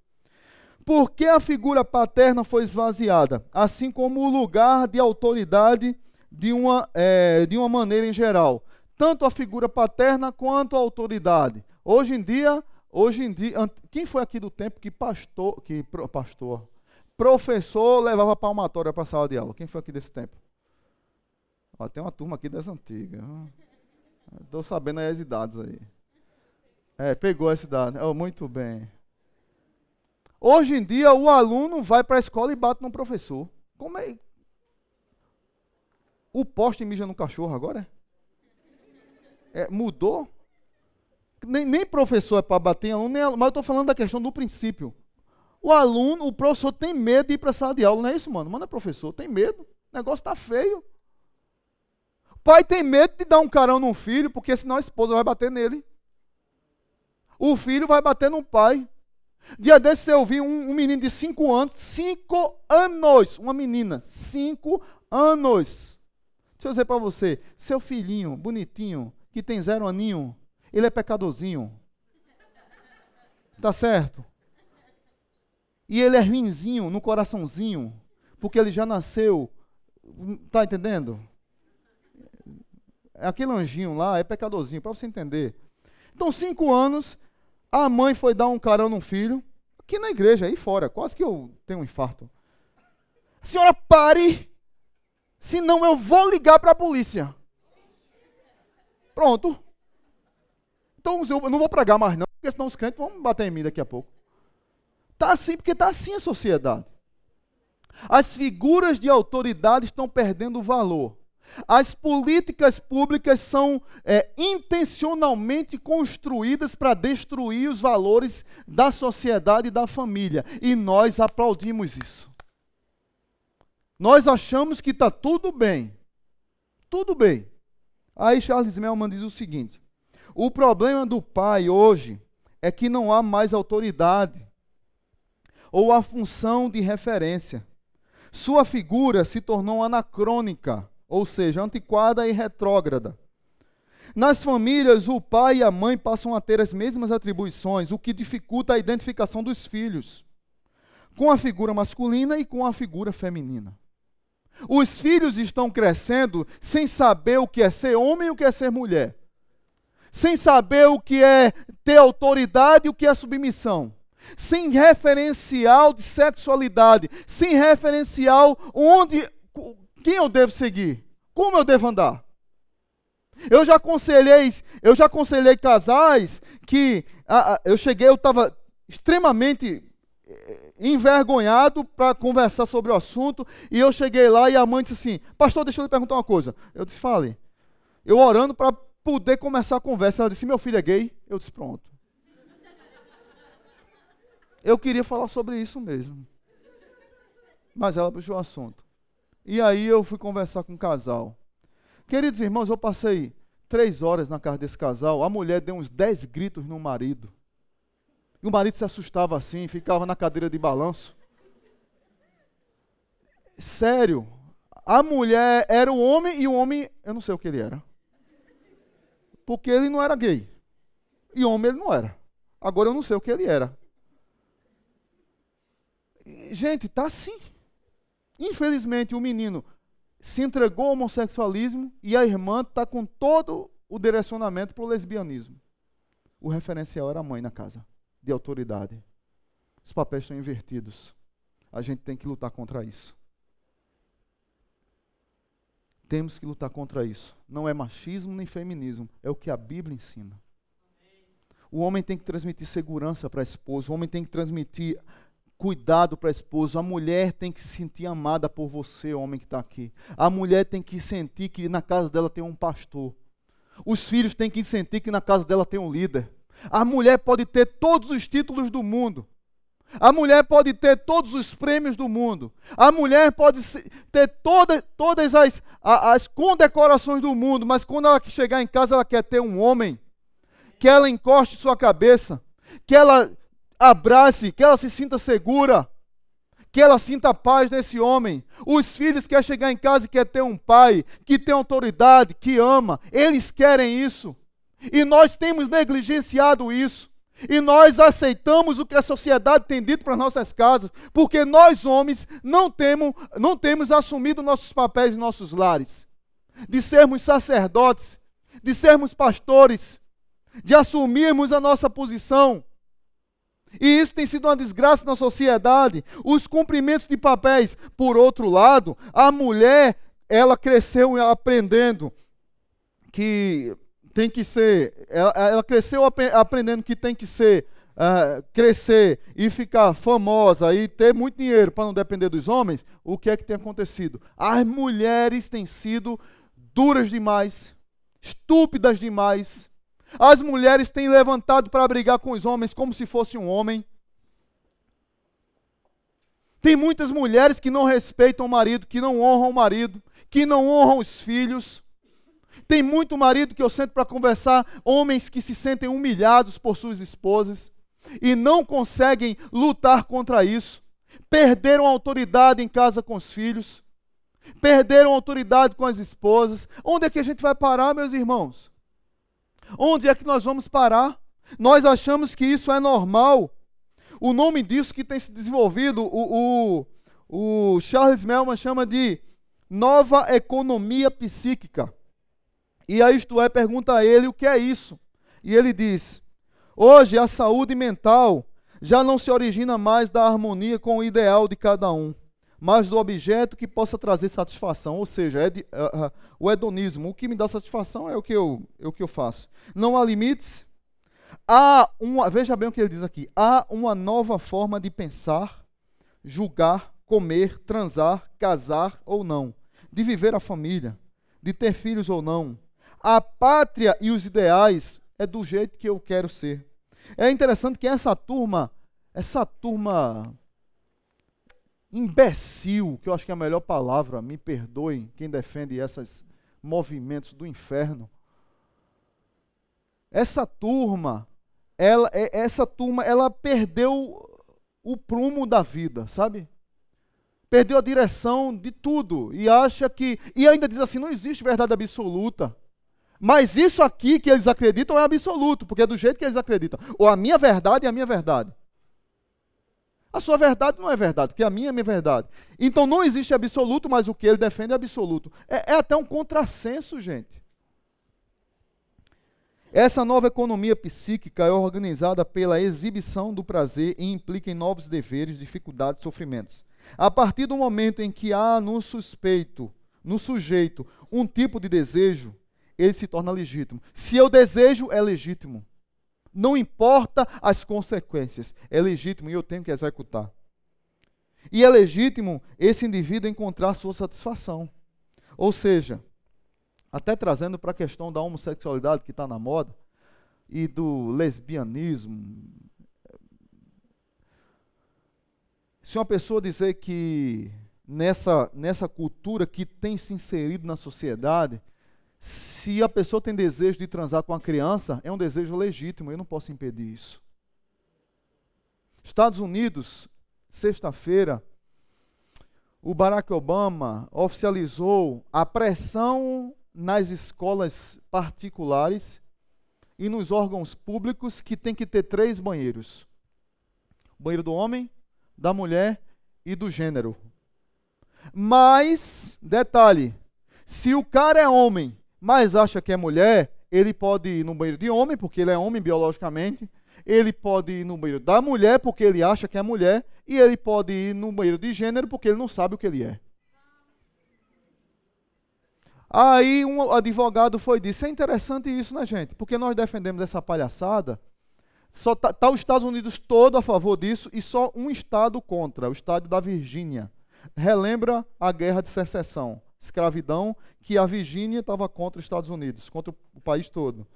por que a figura paterna foi esvaziada, assim como o lugar de autoridade de uma, é, de uma maneira em geral? Tanto a figura paterna quanto a autoridade. Hoje em dia, hoje em dia, quem foi aqui do tempo que pastor, que pastor, professor levava palmatória para a sala de aula? Quem foi aqui desse tempo? Ó, tem uma turma aqui das antigas. Estou sabendo as idades aí. É, pegou essa idade. Oh, muito bem. Hoje em dia, o aluno vai para a escola e bate no professor. Como é? O poste mija no cachorro agora? É, mudou? Nem, nem professor é para bater em aluno, nem aluno, mas eu estou falando da questão do princípio. O aluno, o professor tem medo de ir para a sala de aula, não é isso, mano? Mano, é professor, tem medo. O negócio está feio. O pai tem medo de dar um carão no filho, porque senão a esposa vai bater nele o filho vai bater no pai. Dia desse eu vi um, um menino de 5 anos, 5 anos, uma menina, 5 anos. Deixa eu dizer para você, seu filhinho, bonitinho, que tem zero aninho, ele é pecadorzinho. Tá certo? E ele é ruinzinho no coraçãozinho, porque ele já nasceu, tá entendendo? Aquele anjinho lá é pecadorzinho, para você entender. Então, cinco anos, a mãe foi dar um carão no filho, aqui na igreja, aí fora, quase que eu tenho um infarto. Senhora, pare, senão eu vou ligar para a polícia. Pronto. Então eu não vou pregar mais não, porque senão os crentes vão bater em mim daqui a pouco. Está assim porque está assim a sociedade. As figuras de autoridade estão perdendo valor. As políticas públicas são é, intencionalmente construídas para destruir os valores da sociedade e da família. E nós aplaudimos isso. Nós achamos que está tudo bem. Tudo bem. Aí Charles Melman diz o seguinte: o problema do pai hoje é que não há mais autoridade ou a função de referência. Sua figura se tornou anacrônica, ou seja, antiquada e retrógrada. Nas famílias, o pai e a mãe passam a ter as mesmas atribuições, o que dificulta a identificação dos filhos com a figura masculina e com a figura feminina. Os filhos estão crescendo sem saber o que é ser homem e o que é ser mulher sem saber o que é ter autoridade e o que é submissão, sem referencial de sexualidade, sem referencial onde quem eu devo seguir, como eu devo andar. Eu já aconselhei, eu já aconselhei casais que a, a, eu cheguei, eu estava extremamente eh, envergonhado para conversar sobre o assunto, e eu cheguei lá e a mãe disse assim: Pastor, deixa eu lhe perguntar uma coisa. Eu disse: Fale. Eu orando para poder começar a conversa. Ela disse: Meu filho é gay? Eu disse: Pronto. Eu queria falar sobre isso mesmo. Mas ela puxou o assunto. E aí eu fui conversar com o um casal. Queridos irmãos, eu passei três horas na casa desse casal. A mulher deu uns dez gritos no marido. E o marido se assustava assim, ficava na cadeira de balanço. Sério. A mulher era o homem e o homem, eu não sei o que ele era porque ele não era gay. E homem ele não era. Agora eu não sei o que ele era. Gente, tá assim. Infelizmente, o menino se entregou ao homossexualismo e a irmã está com todo o direcionamento para o lesbianismo. O referencial era a mãe na casa, de autoridade. Os papéis estão invertidos. A gente tem que lutar contra isso. Temos que lutar contra isso. Não é machismo nem feminismo, é o que a Bíblia ensina. O homem tem que transmitir segurança para a esposa, o homem tem que transmitir cuidado para a esposa, a mulher tem que se sentir amada por você, homem que está aqui. A mulher tem que sentir que na casa dela tem um pastor. Os filhos têm que sentir que na casa dela tem um líder. A mulher pode ter todos os títulos do mundo, a mulher pode ter todos os prêmios do mundo. A mulher pode ter toda, todas as, as condecorações do mundo, mas quando ela chegar em casa, ela quer ter um homem que ela encoste sua cabeça, que ela abrace, que ela se sinta segura, que ela sinta paz nesse homem. Os filhos querem chegar em casa e ter um pai que tem autoridade, que ama. Eles querem isso. E nós temos negligenciado isso. E nós aceitamos o que a sociedade tem dito para nossas casas, porque nós, homens, não temos, não temos assumido nossos papéis em nossos lares. De sermos sacerdotes, de sermos pastores, de assumirmos a nossa posição. E isso tem sido uma desgraça na sociedade. Os cumprimentos de papéis. Por outro lado, a mulher, ela cresceu aprendendo que tem que ser, ela, ela cresceu aprendendo que tem que ser, uh, crescer e ficar famosa e ter muito dinheiro para não depender dos homens, o que é que tem acontecido? As mulheres têm sido duras demais, estúpidas demais. As mulheres têm levantado para brigar com os homens como se fosse um homem. Tem muitas mulheres que não respeitam o marido, que não honram o marido, que não honram os filhos. Tem muito marido que eu sento para conversar, homens que se sentem humilhados por suas esposas e não conseguem lutar contra isso. Perderam autoridade em casa com os filhos, perderam autoridade com as esposas. Onde é que a gente vai parar, meus irmãos? Onde é que nós vamos parar? Nós achamos que isso é normal. O nome disso que tem se desenvolvido, o, o, o Charles Melman chama de nova economia psíquica. E a Isto é pergunta a ele o que é isso. E ele diz: Hoje a saúde mental já não se origina mais da harmonia com o ideal de cada um, mas do objeto que possa trazer satisfação. Ou seja, é de, uh, uh, o hedonismo. O que me dá satisfação é o que eu, é o que eu faço. Não há limites. Há uma, veja bem o que ele diz aqui. Há uma nova forma de pensar, julgar, comer, transar, casar ou não, de viver a família, de ter filhos ou não. A pátria e os ideais é do jeito que eu quero ser. É interessante que essa turma, essa turma imbecil, que eu acho que é a melhor palavra, me perdoem quem defende esses movimentos do inferno. Essa turma, ela, é, essa turma, ela perdeu o prumo da vida, sabe? Perdeu a direção de tudo e acha que e ainda diz assim, não existe verdade absoluta. Mas isso aqui que eles acreditam é absoluto, porque é do jeito que eles acreditam. Ou a minha verdade é a minha verdade. A sua verdade não é verdade, porque a minha é minha verdade. Então não existe absoluto, mas o que ele defende é absoluto. É, é até um contrassenso, gente. Essa nova economia psíquica é organizada pela exibição do prazer e implica em novos deveres, dificuldades sofrimentos. A partir do momento em que há no suspeito, no sujeito, um tipo de desejo, ele se torna legítimo. Se eu desejo, é legítimo. Não importa as consequências, é legítimo e eu tenho que executar. E é legítimo esse indivíduo encontrar sua satisfação. Ou seja, até trazendo para a questão da homossexualidade que está na moda e do lesbianismo. Se uma pessoa dizer que nessa, nessa cultura que tem se inserido na sociedade, se a pessoa tem desejo de transar com a criança, é um desejo legítimo, eu não posso impedir isso. Estados Unidos, sexta-feira, o Barack Obama oficializou a pressão nas escolas particulares e nos órgãos públicos que tem que ter três banheiros: o banheiro do homem, da mulher e do gênero. Mas, detalhe, se o cara é homem mas acha que é mulher, ele pode ir no banheiro de homem, porque ele é homem biologicamente, ele pode ir no banheiro da mulher, porque ele acha que é mulher, e ele pode ir no banheiro de gênero, porque ele não sabe o que ele é. Aí um advogado foi disse: é interessante isso, né, gente? Porque nós defendemos essa palhaçada. Só tá, tá os Estados Unidos todo a favor disso e só um estado contra, o estado da Virgínia. Relembra a guerra de secessão escravidão, que a Virgínia estava contra os Estados Unidos, contra o país todo.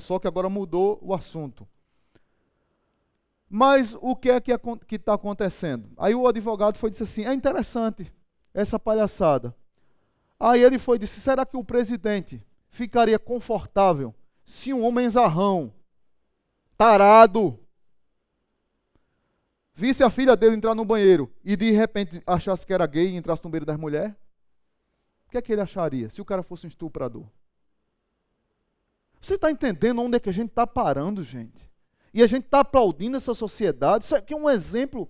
Só que agora mudou o assunto. Mas o que é que está acontecendo? Aí o advogado foi disse assim: é interessante essa palhaçada. Aí ele foi disse: será que o presidente ficaria confortável se um homem zarrão, tarado, visse a filha dele entrar no banheiro e de repente achasse que era gay e entrasse no banheiro das mulheres? Que é que ele acharia se o cara fosse um estuprador? Você está entendendo onde é que a gente está parando, gente? E a gente está aplaudindo essa sociedade. Isso aqui é um exemplo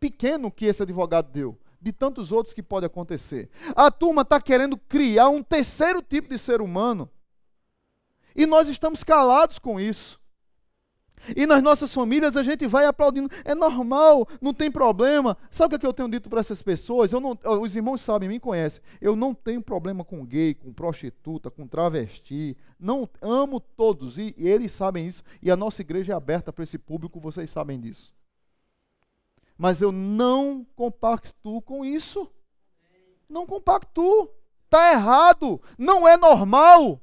pequeno que esse advogado deu, de tantos outros que pode acontecer. A turma está querendo criar um terceiro tipo de ser humano. E nós estamos calados com isso. E nas nossas famílias a gente vai aplaudindo. É normal, não tem problema. Sabe o que, é eu tenho dito para essas pessoas? Eu não, os irmãos sabem, me conhecem. Eu não tenho problema com gay, com prostituta, com travesti. Não amo todos e, e eles sabem isso. E a nossa igreja é aberta para esse público, vocês sabem disso. Mas eu não compactuo com isso. Não compactuo. Está errado. Não é normal.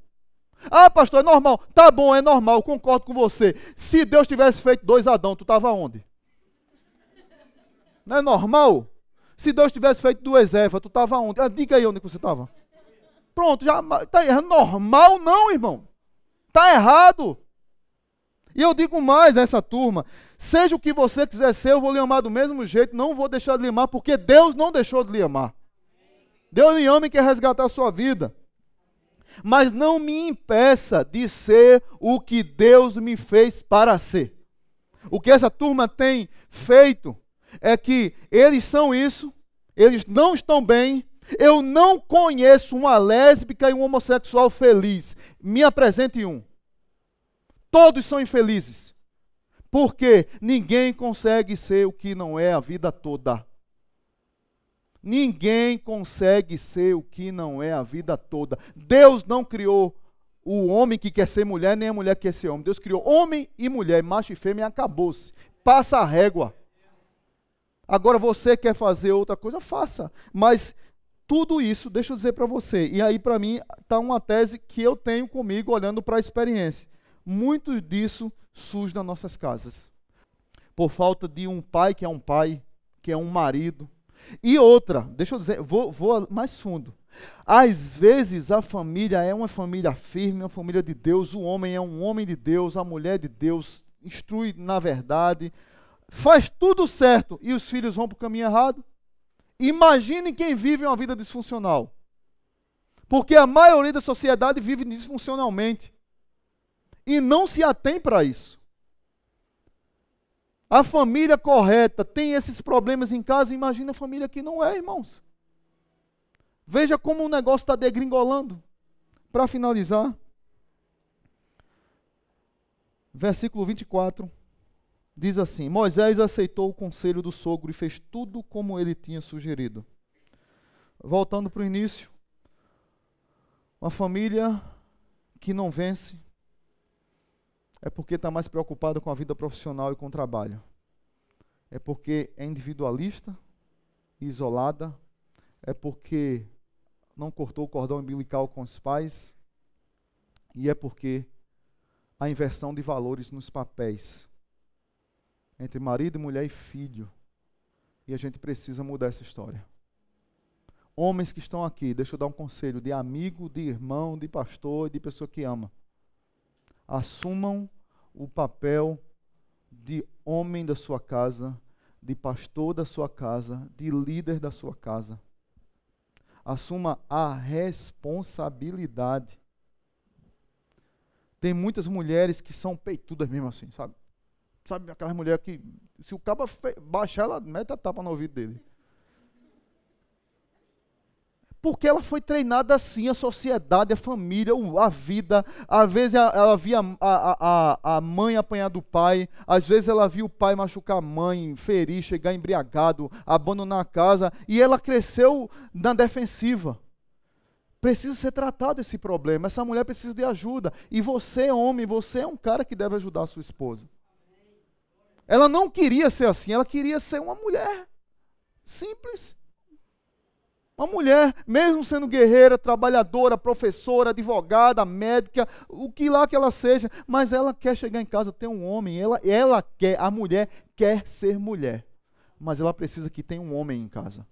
Ah, pastor, é normal. Tá bom, é normal, concordo com você. Se Deus tivesse feito dois Adão, tu estava onde? Não é normal? Se Deus tivesse feito duas Eva, tu estava onde? Ah, diga aí onde você estava. Pronto, já tá errado. Normal não, irmão. Tá errado. E eu digo mais a essa turma: seja o que você quiser ser, eu vou lhe amar do mesmo jeito, não vou deixar de lhe amar, porque Deus não deixou de lhe amar. Deus lhe ama e quer resgatar a sua vida mas não me impeça de ser o que Deus me fez para ser. O que essa turma tem feito é que eles são isso, eles não estão bem. Eu não conheço uma lésbica e um homossexual feliz. Me apresente um. Todos são infelizes. Porque ninguém consegue ser o que não é a vida toda. Ninguém consegue ser o que não é a vida toda. Deus não criou o homem que quer ser mulher, nem a mulher que quer ser homem. Deus criou homem e mulher, macho e fêmea, acabou-se. Passa a régua. Agora você quer fazer outra coisa, faça. Mas tudo isso, deixa eu dizer para você, e aí para mim está uma tese que eu tenho comigo olhando para a experiência. Muito disso surge nas nossas casas. Por falta de um pai que é um pai, que é um marido. E outra, deixa eu dizer, vou, vou mais fundo. Às vezes a família é uma família firme, uma família de Deus, o homem é um homem de Deus, a mulher de Deus, instrui na verdade, faz tudo certo e os filhos vão para o caminho errado. Imagine quem vive uma vida disfuncional. Porque a maioria da sociedade vive disfuncionalmente. E não se atém para isso. A família correta tem esses problemas em casa, imagina a família que não é, irmãos. Veja como o negócio está degringolando. Para finalizar, versículo 24 diz assim: Moisés aceitou o conselho do sogro e fez tudo como ele tinha sugerido. Voltando para o início, uma família que não vence é porque está mais preocupada com a vida profissional e com o trabalho. É porque é individualista, isolada, é porque não cortou o cordão umbilical com os pais, e é porque a inversão de valores nos papéis entre marido, mulher e filho. E a gente precisa mudar essa história. Homens que estão aqui, deixa eu dar um conselho de amigo, de irmão, de pastor, de pessoa que ama. Assumam o papel de homem da sua casa, de pastor da sua casa, de líder da sua casa. Assuma a responsabilidade. Tem muitas mulheres que são peitudas mesmo assim, sabe? Sabe aquela mulher que, se o cabo baixar, ela mete a tapa no ouvido dele. Porque ela foi treinada assim, a sociedade, a família, a vida. Às vezes ela via a, a, a mãe apanhar do pai, às vezes ela via o pai machucar a mãe, ferir, chegar embriagado, abandonar a casa, e ela cresceu na defensiva. Precisa ser tratado esse problema. Essa mulher precisa de ajuda. E você, homem, você é um cara que deve ajudar a sua esposa. Ela não queria ser assim, ela queria ser uma mulher simples uma mulher, mesmo sendo guerreira, trabalhadora, professora, advogada, médica, o que lá que ela seja, mas ela quer chegar em casa, ter um homem, ela, ela quer, a mulher quer ser mulher, mas ela precisa que tenha um homem em casa.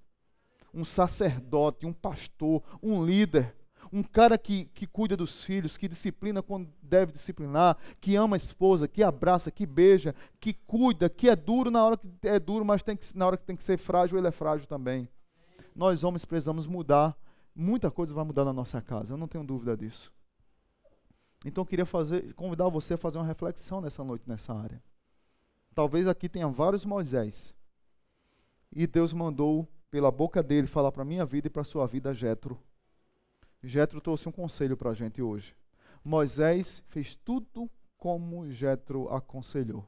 Um sacerdote, um pastor, um líder, um cara que, que cuida dos filhos, que disciplina quando deve disciplinar, que ama a esposa, que abraça, que beija, que cuida, que é duro na hora que é duro, mas tem que, na hora que tem que ser frágil, ele é frágil também nós homens precisamos mudar. Muita coisa vai mudar na nossa casa, eu não tenho dúvida disso. Então eu queria fazer, convidar você a fazer uma reflexão nessa noite nessa área. Talvez aqui tenha vários Moisés. E Deus mandou pela boca dele falar para a minha vida e para a sua vida Jetro. Jetro trouxe um conselho para a gente hoje. Moisés fez tudo como Jetro aconselhou.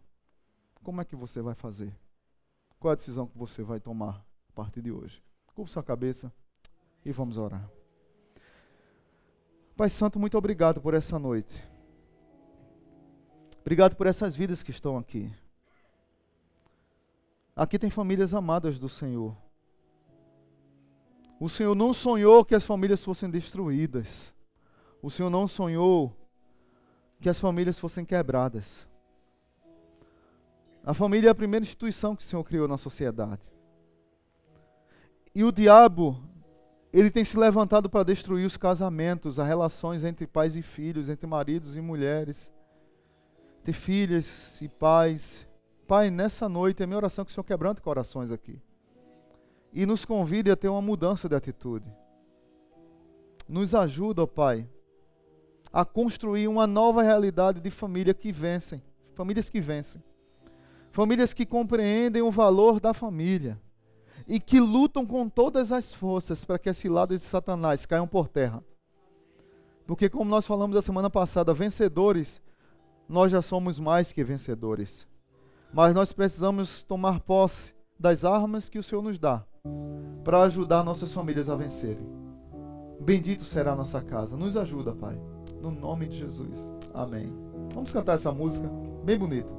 Como é que você vai fazer? Qual é a decisão que você vai tomar a partir de hoje? Curva sua cabeça e vamos orar. Pai Santo, muito obrigado por essa noite. Obrigado por essas vidas que estão aqui. Aqui tem famílias amadas do Senhor. O Senhor não sonhou que as famílias fossem destruídas. O Senhor não sonhou que as famílias fossem quebradas. A família é a primeira instituição que o Senhor criou na sociedade. E o diabo, ele tem se levantado para destruir os casamentos, as relações entre pais e filhos, entre maridos e mulheres, entre filhas e pais. Pai, nessa noite é minha oração que o Senhor quebrante corações aqui. E nos convide a ter uma mudança de atitude. Nos ajuda, ó Pai, a construir uma nova realidade de família que vencem, famílias que vencem. Famílias que compreendem o valor da família e que lutam com todas as forças para que as ciladas de Satanás caiam por terra. Porque, como nós falamos a semana passada, vencedores, nós já somos mais que vencedores. Mas nós precisamos tomar posse das armas que o Senhor nos dá para ajudar nossas famílias a vencerem. Bendito será a nossa casa. Nos ajuda, Pai. No nome de Jesus. Amém. Vamos cantar essa música bem bonita.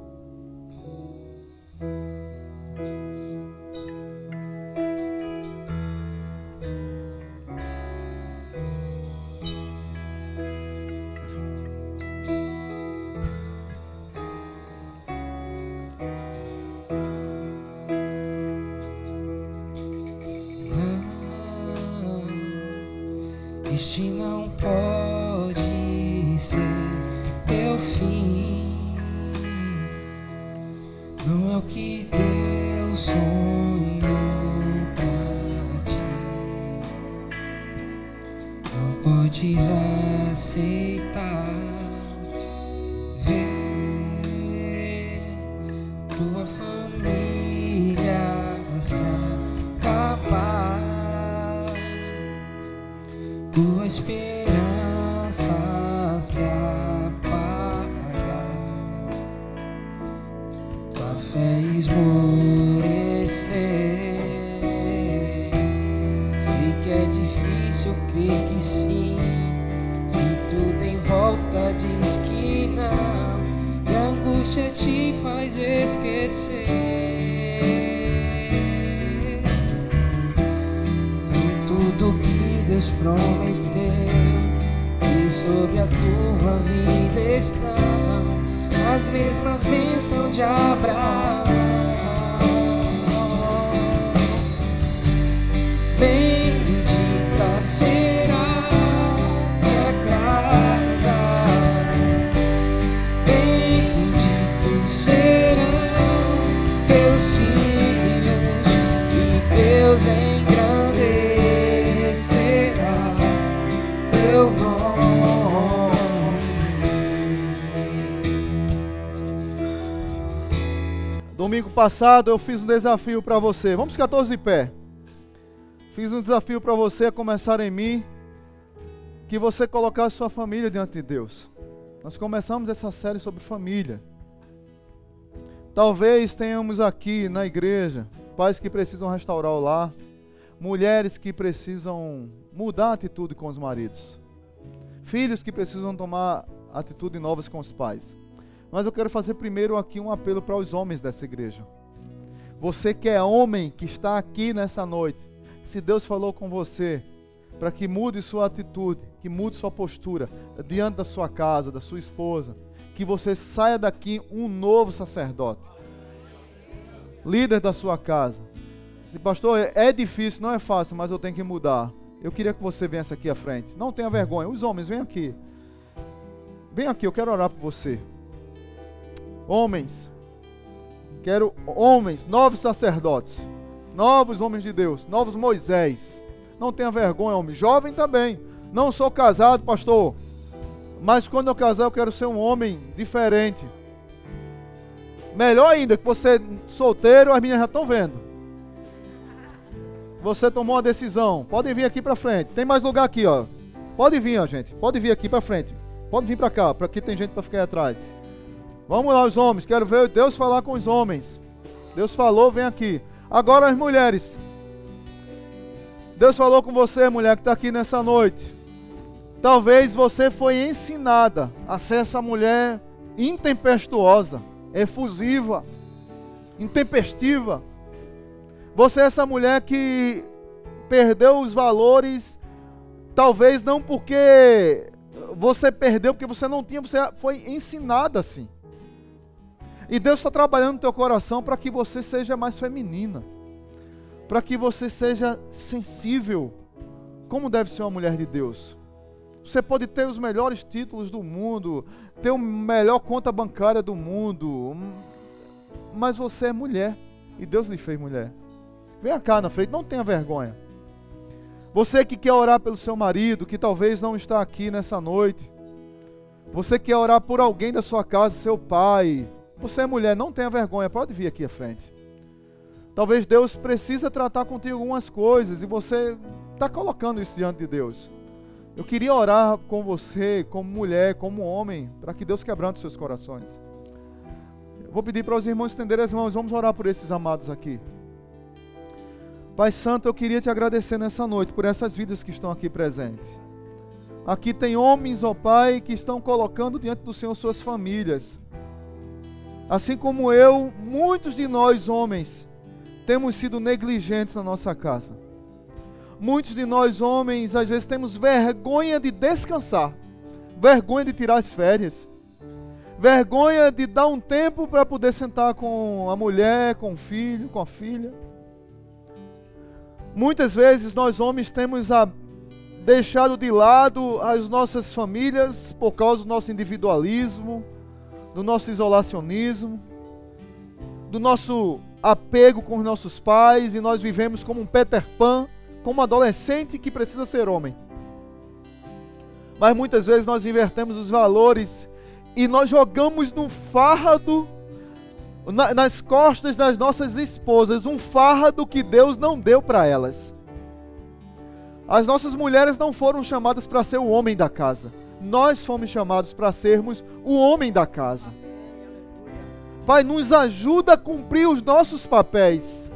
Este passado eu fiz um desafio para você. Vamos ficar todos de pé. Fiz um desafio para você começar em mim, que você colocasse sua família diante de Deus. Nós começamos essa série sobre família. Talvez tenhamos aqui na igreja pais que precisam restaurar o lar, mulheres que precisam mudar a atitude com os maridos, filhos que precisam tomar atitude novas com os pais. Mas eu quero fazer primeiro aqui um apelo para os homens dessa igreja. Você que é homem, que está aqui nessa noite, se Deus falou com você, para que mude sua atitude, que mude sua postura diante da sua casa, da sua esposa, que você saia daqui um novo sacerdote, líder da sua casa. Se pastor, é- é difícil, não é fácil, mas eu tenho que mudar. Eu queria que você viesse aqui à frente. Não tenha vergonha. Os homens, vem aqui. Vem aqui, eu quero orar por você. Homens, quero homens, novos sacerdotes, novos homens de Deus, novos Moisés. Não tenha vergonha, homem. Jovem também. Não sou casado, pastor. Mas quando eu casar, eu quero ser um homem diferente. Melhor ainda, que você solteiro, as meninas já estão vendo. Você tomou uma decisão. Podem vir aqui para frente. Tem mais lugar aqui, ó. Pode vir, ó, gente. Pode vir aqui para frente. Pode vir para cá, para aqui tem gente para ficar atrás. Vamos lá, os homens. Quero ver Deus falar com os homens. Deus falou, vem aqui. Agora as mulheres. Deus falou com você, mulher que está aqui nessa noite. Talvez você foi ensinada a ser essa mulher intempestuosa, efusiva, intempestiva. Você é essa mulher que perdeu os valores, talvez não porque você perdeu, porque você não tinha, você foi ensinada assim. E Deus está trabalhando no teu coração para que você seja mais feminina, para que você seja sensível, como deve ser uma mulher de Deus. Você pode ter os melhores títulos do mundo, ter a melhor conta bancária do mundo, mas você é mulher e Deus lhe fez mulher. Venha cá na frente, não tenha vergonha. Você que quer orar pelo seu marido, que talvez não está aqui nessa noite. Você quer orar por alguém da sua casa, seu pai. Você é mulher, não tenha vergonha, pode vir aqui à frente. Talvez Deus precisa tratar contigo algumas coisas e você está colocando isso diante de Deus. Eu queria orar com você, como mulher, como homem, para que Deus quebrante os seus corações. Eu vou pedir para os irmãos estenderem as mãos, vamos orar por esses amados aqui. Pai Santo, eu queria te agradecer nessa noite por essas vidas que estão aqui presentes. Aqui tem homens, ó Pai, que estão colocando diante do Senhor suas famílias. Assim como eu, muitos de nós, homens, temos sido negligentes na nossa casa. Muitos de nós, homens, às vezes temos vergonha de descansar, vergonha de tirar as férias, vergonha de dar um tempo para poder sentar com a mulher, com o filho, com a filha. Muitas vezes nós homens temos a, deixado de lado as nossas famílias por causa do nosso individualismo, do nosso isolacionismo, do nosso apego com os nossos pais e nós vivemos como um Peter Pan, como um adolescente que precisa ser homem. Mas muitas vezes nós invertemos os valores e nós jogamos no fardo nas costas das nossas esposas um fardo que Deus não deu para elas. As nossas mulheres não foram chamadas para ser o homem da casa. Nós fomos chamados para sermos o homem da casa. Pai, nos ajuda a cumprir os nossos papéis.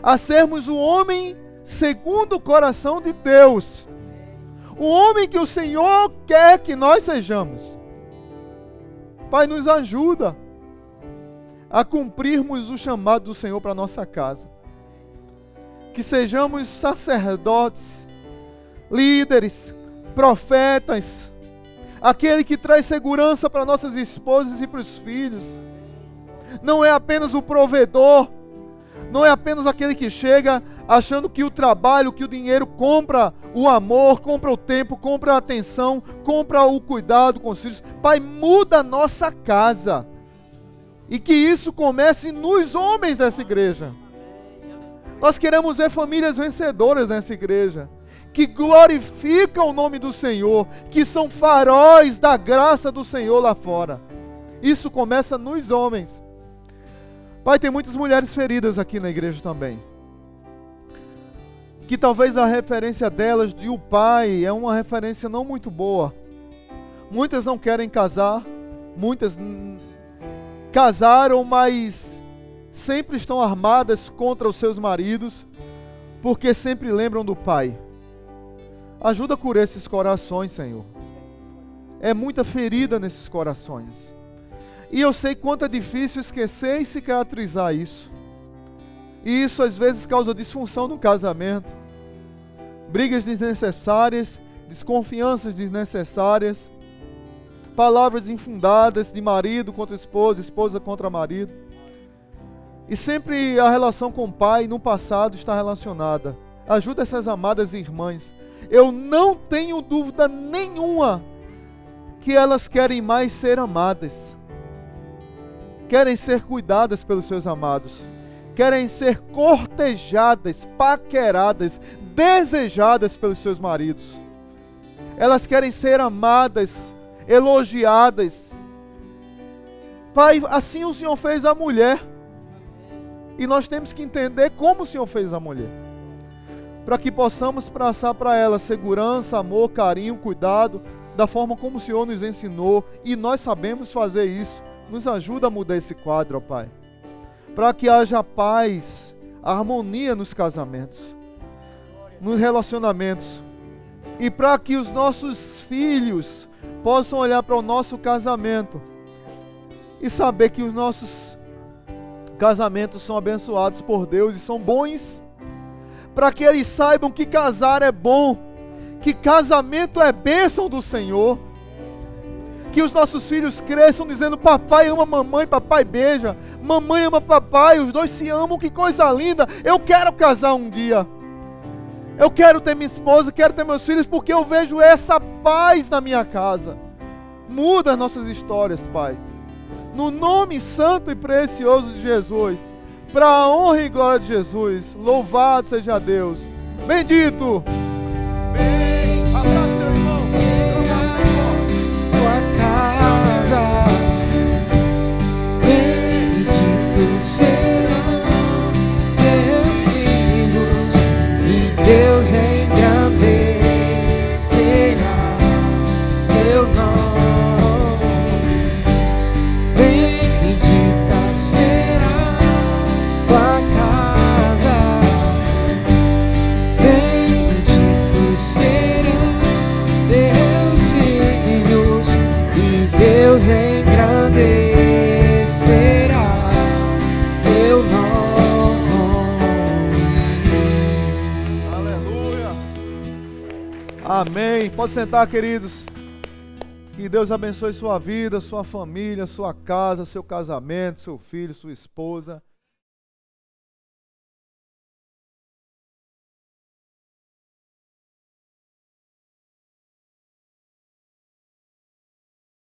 A sermos o homem segundo o coração de Deus. O homem que o Senhor quer que nós sejamos. Pai, nos ajuda a cumprirmos o chamado do Senhor para nossa casa. Que sejamos sacerdotes, líderes, profetas, aquele que traz segurança para nossas esposas e para os filhos. Não é apenas o provedor, não é apenas aquele que chega achando que o trabalho, que o dinheiro compra o amor, compra o tempo, compra a atenção, compra o cuidado com os filhos. Pai, muda a nossa casa. E que isso comece nos homens dessa igreja. Nós queremos ver famílias vencedoras nessa igreja, que glorificam o nome do Senhor, que são faróis da graça do Senhor lá fora. Isso começa nos homens. Pai, tem muitas mulheres feridas aqui na igreja também. Que talvez a referência delas de o pai é uma referência não muito boa. Muitas não querem casar, muitas casaram, mas sempre estão armadas contra os seus maridos, porque sempre lembram do pai. Ajuda a curar esses corações, Senhor. É muita ferida nesses corações. E eu sei quanto é difícil esquecer e cicatrizar isso. E isso às vezes causa disfunção no casamento, brigas desnecessárias, desconfianças desnecessárias palavras infundadas de marido contra esposa, esposa contra marido. E sempre a relação com o pai no passado está relacionada. Ajuda essas amadas irmãs. Eu não tenho dúvida nenhuma que elas querem mais ser amadas. Querem ser cuidadas pelos seus amados. Querem ser cortejadas, paqueradas, desejadas pelos seus maridos. Elas querem ser amadas elogiadas. Pai, assim o Senhor fez a mulher. E nós temos que entender como o Senhor fez a mulher. Para que possamos passar para ela segurança, amor, carinho, cuidado, da forma como o Senhor nos ensinou. E nós sabemos fazer isso. Nos ajuda a mudar esse quadro, ó Pai. Para que haja paz, harmonia nos casamentos, nos relacionamentos. E para que os nossos filhos possam olhar para o nosso casamento e saber que os nossos casamentos são abençoados por Deus e são bons, para que eles saibam que casar é bom, que casamento é bênção do Senhor. Que os nossos filhos cresçam dizendo: Papai ama mamãe, papai beija, mamãe ama papai, os dois se amam, que coisa linda. Eu quero casar um dia. Eu quero ter minha esposa, quero ter meus filhos, porque eu vejo essa paz na minha casa. Muda as nossas histórias, Pai. No nome santo e precioso de Jesus para a honra e glória de Jesus. Louvado seja Deus. Bendito. Seu casa. Bendito serão teus filhos e Deus é Amém. Pode sentar, queridos. Que Deus abençoe sua vida, sua família, sua casa, seu casamento, seu filho, sua esposa.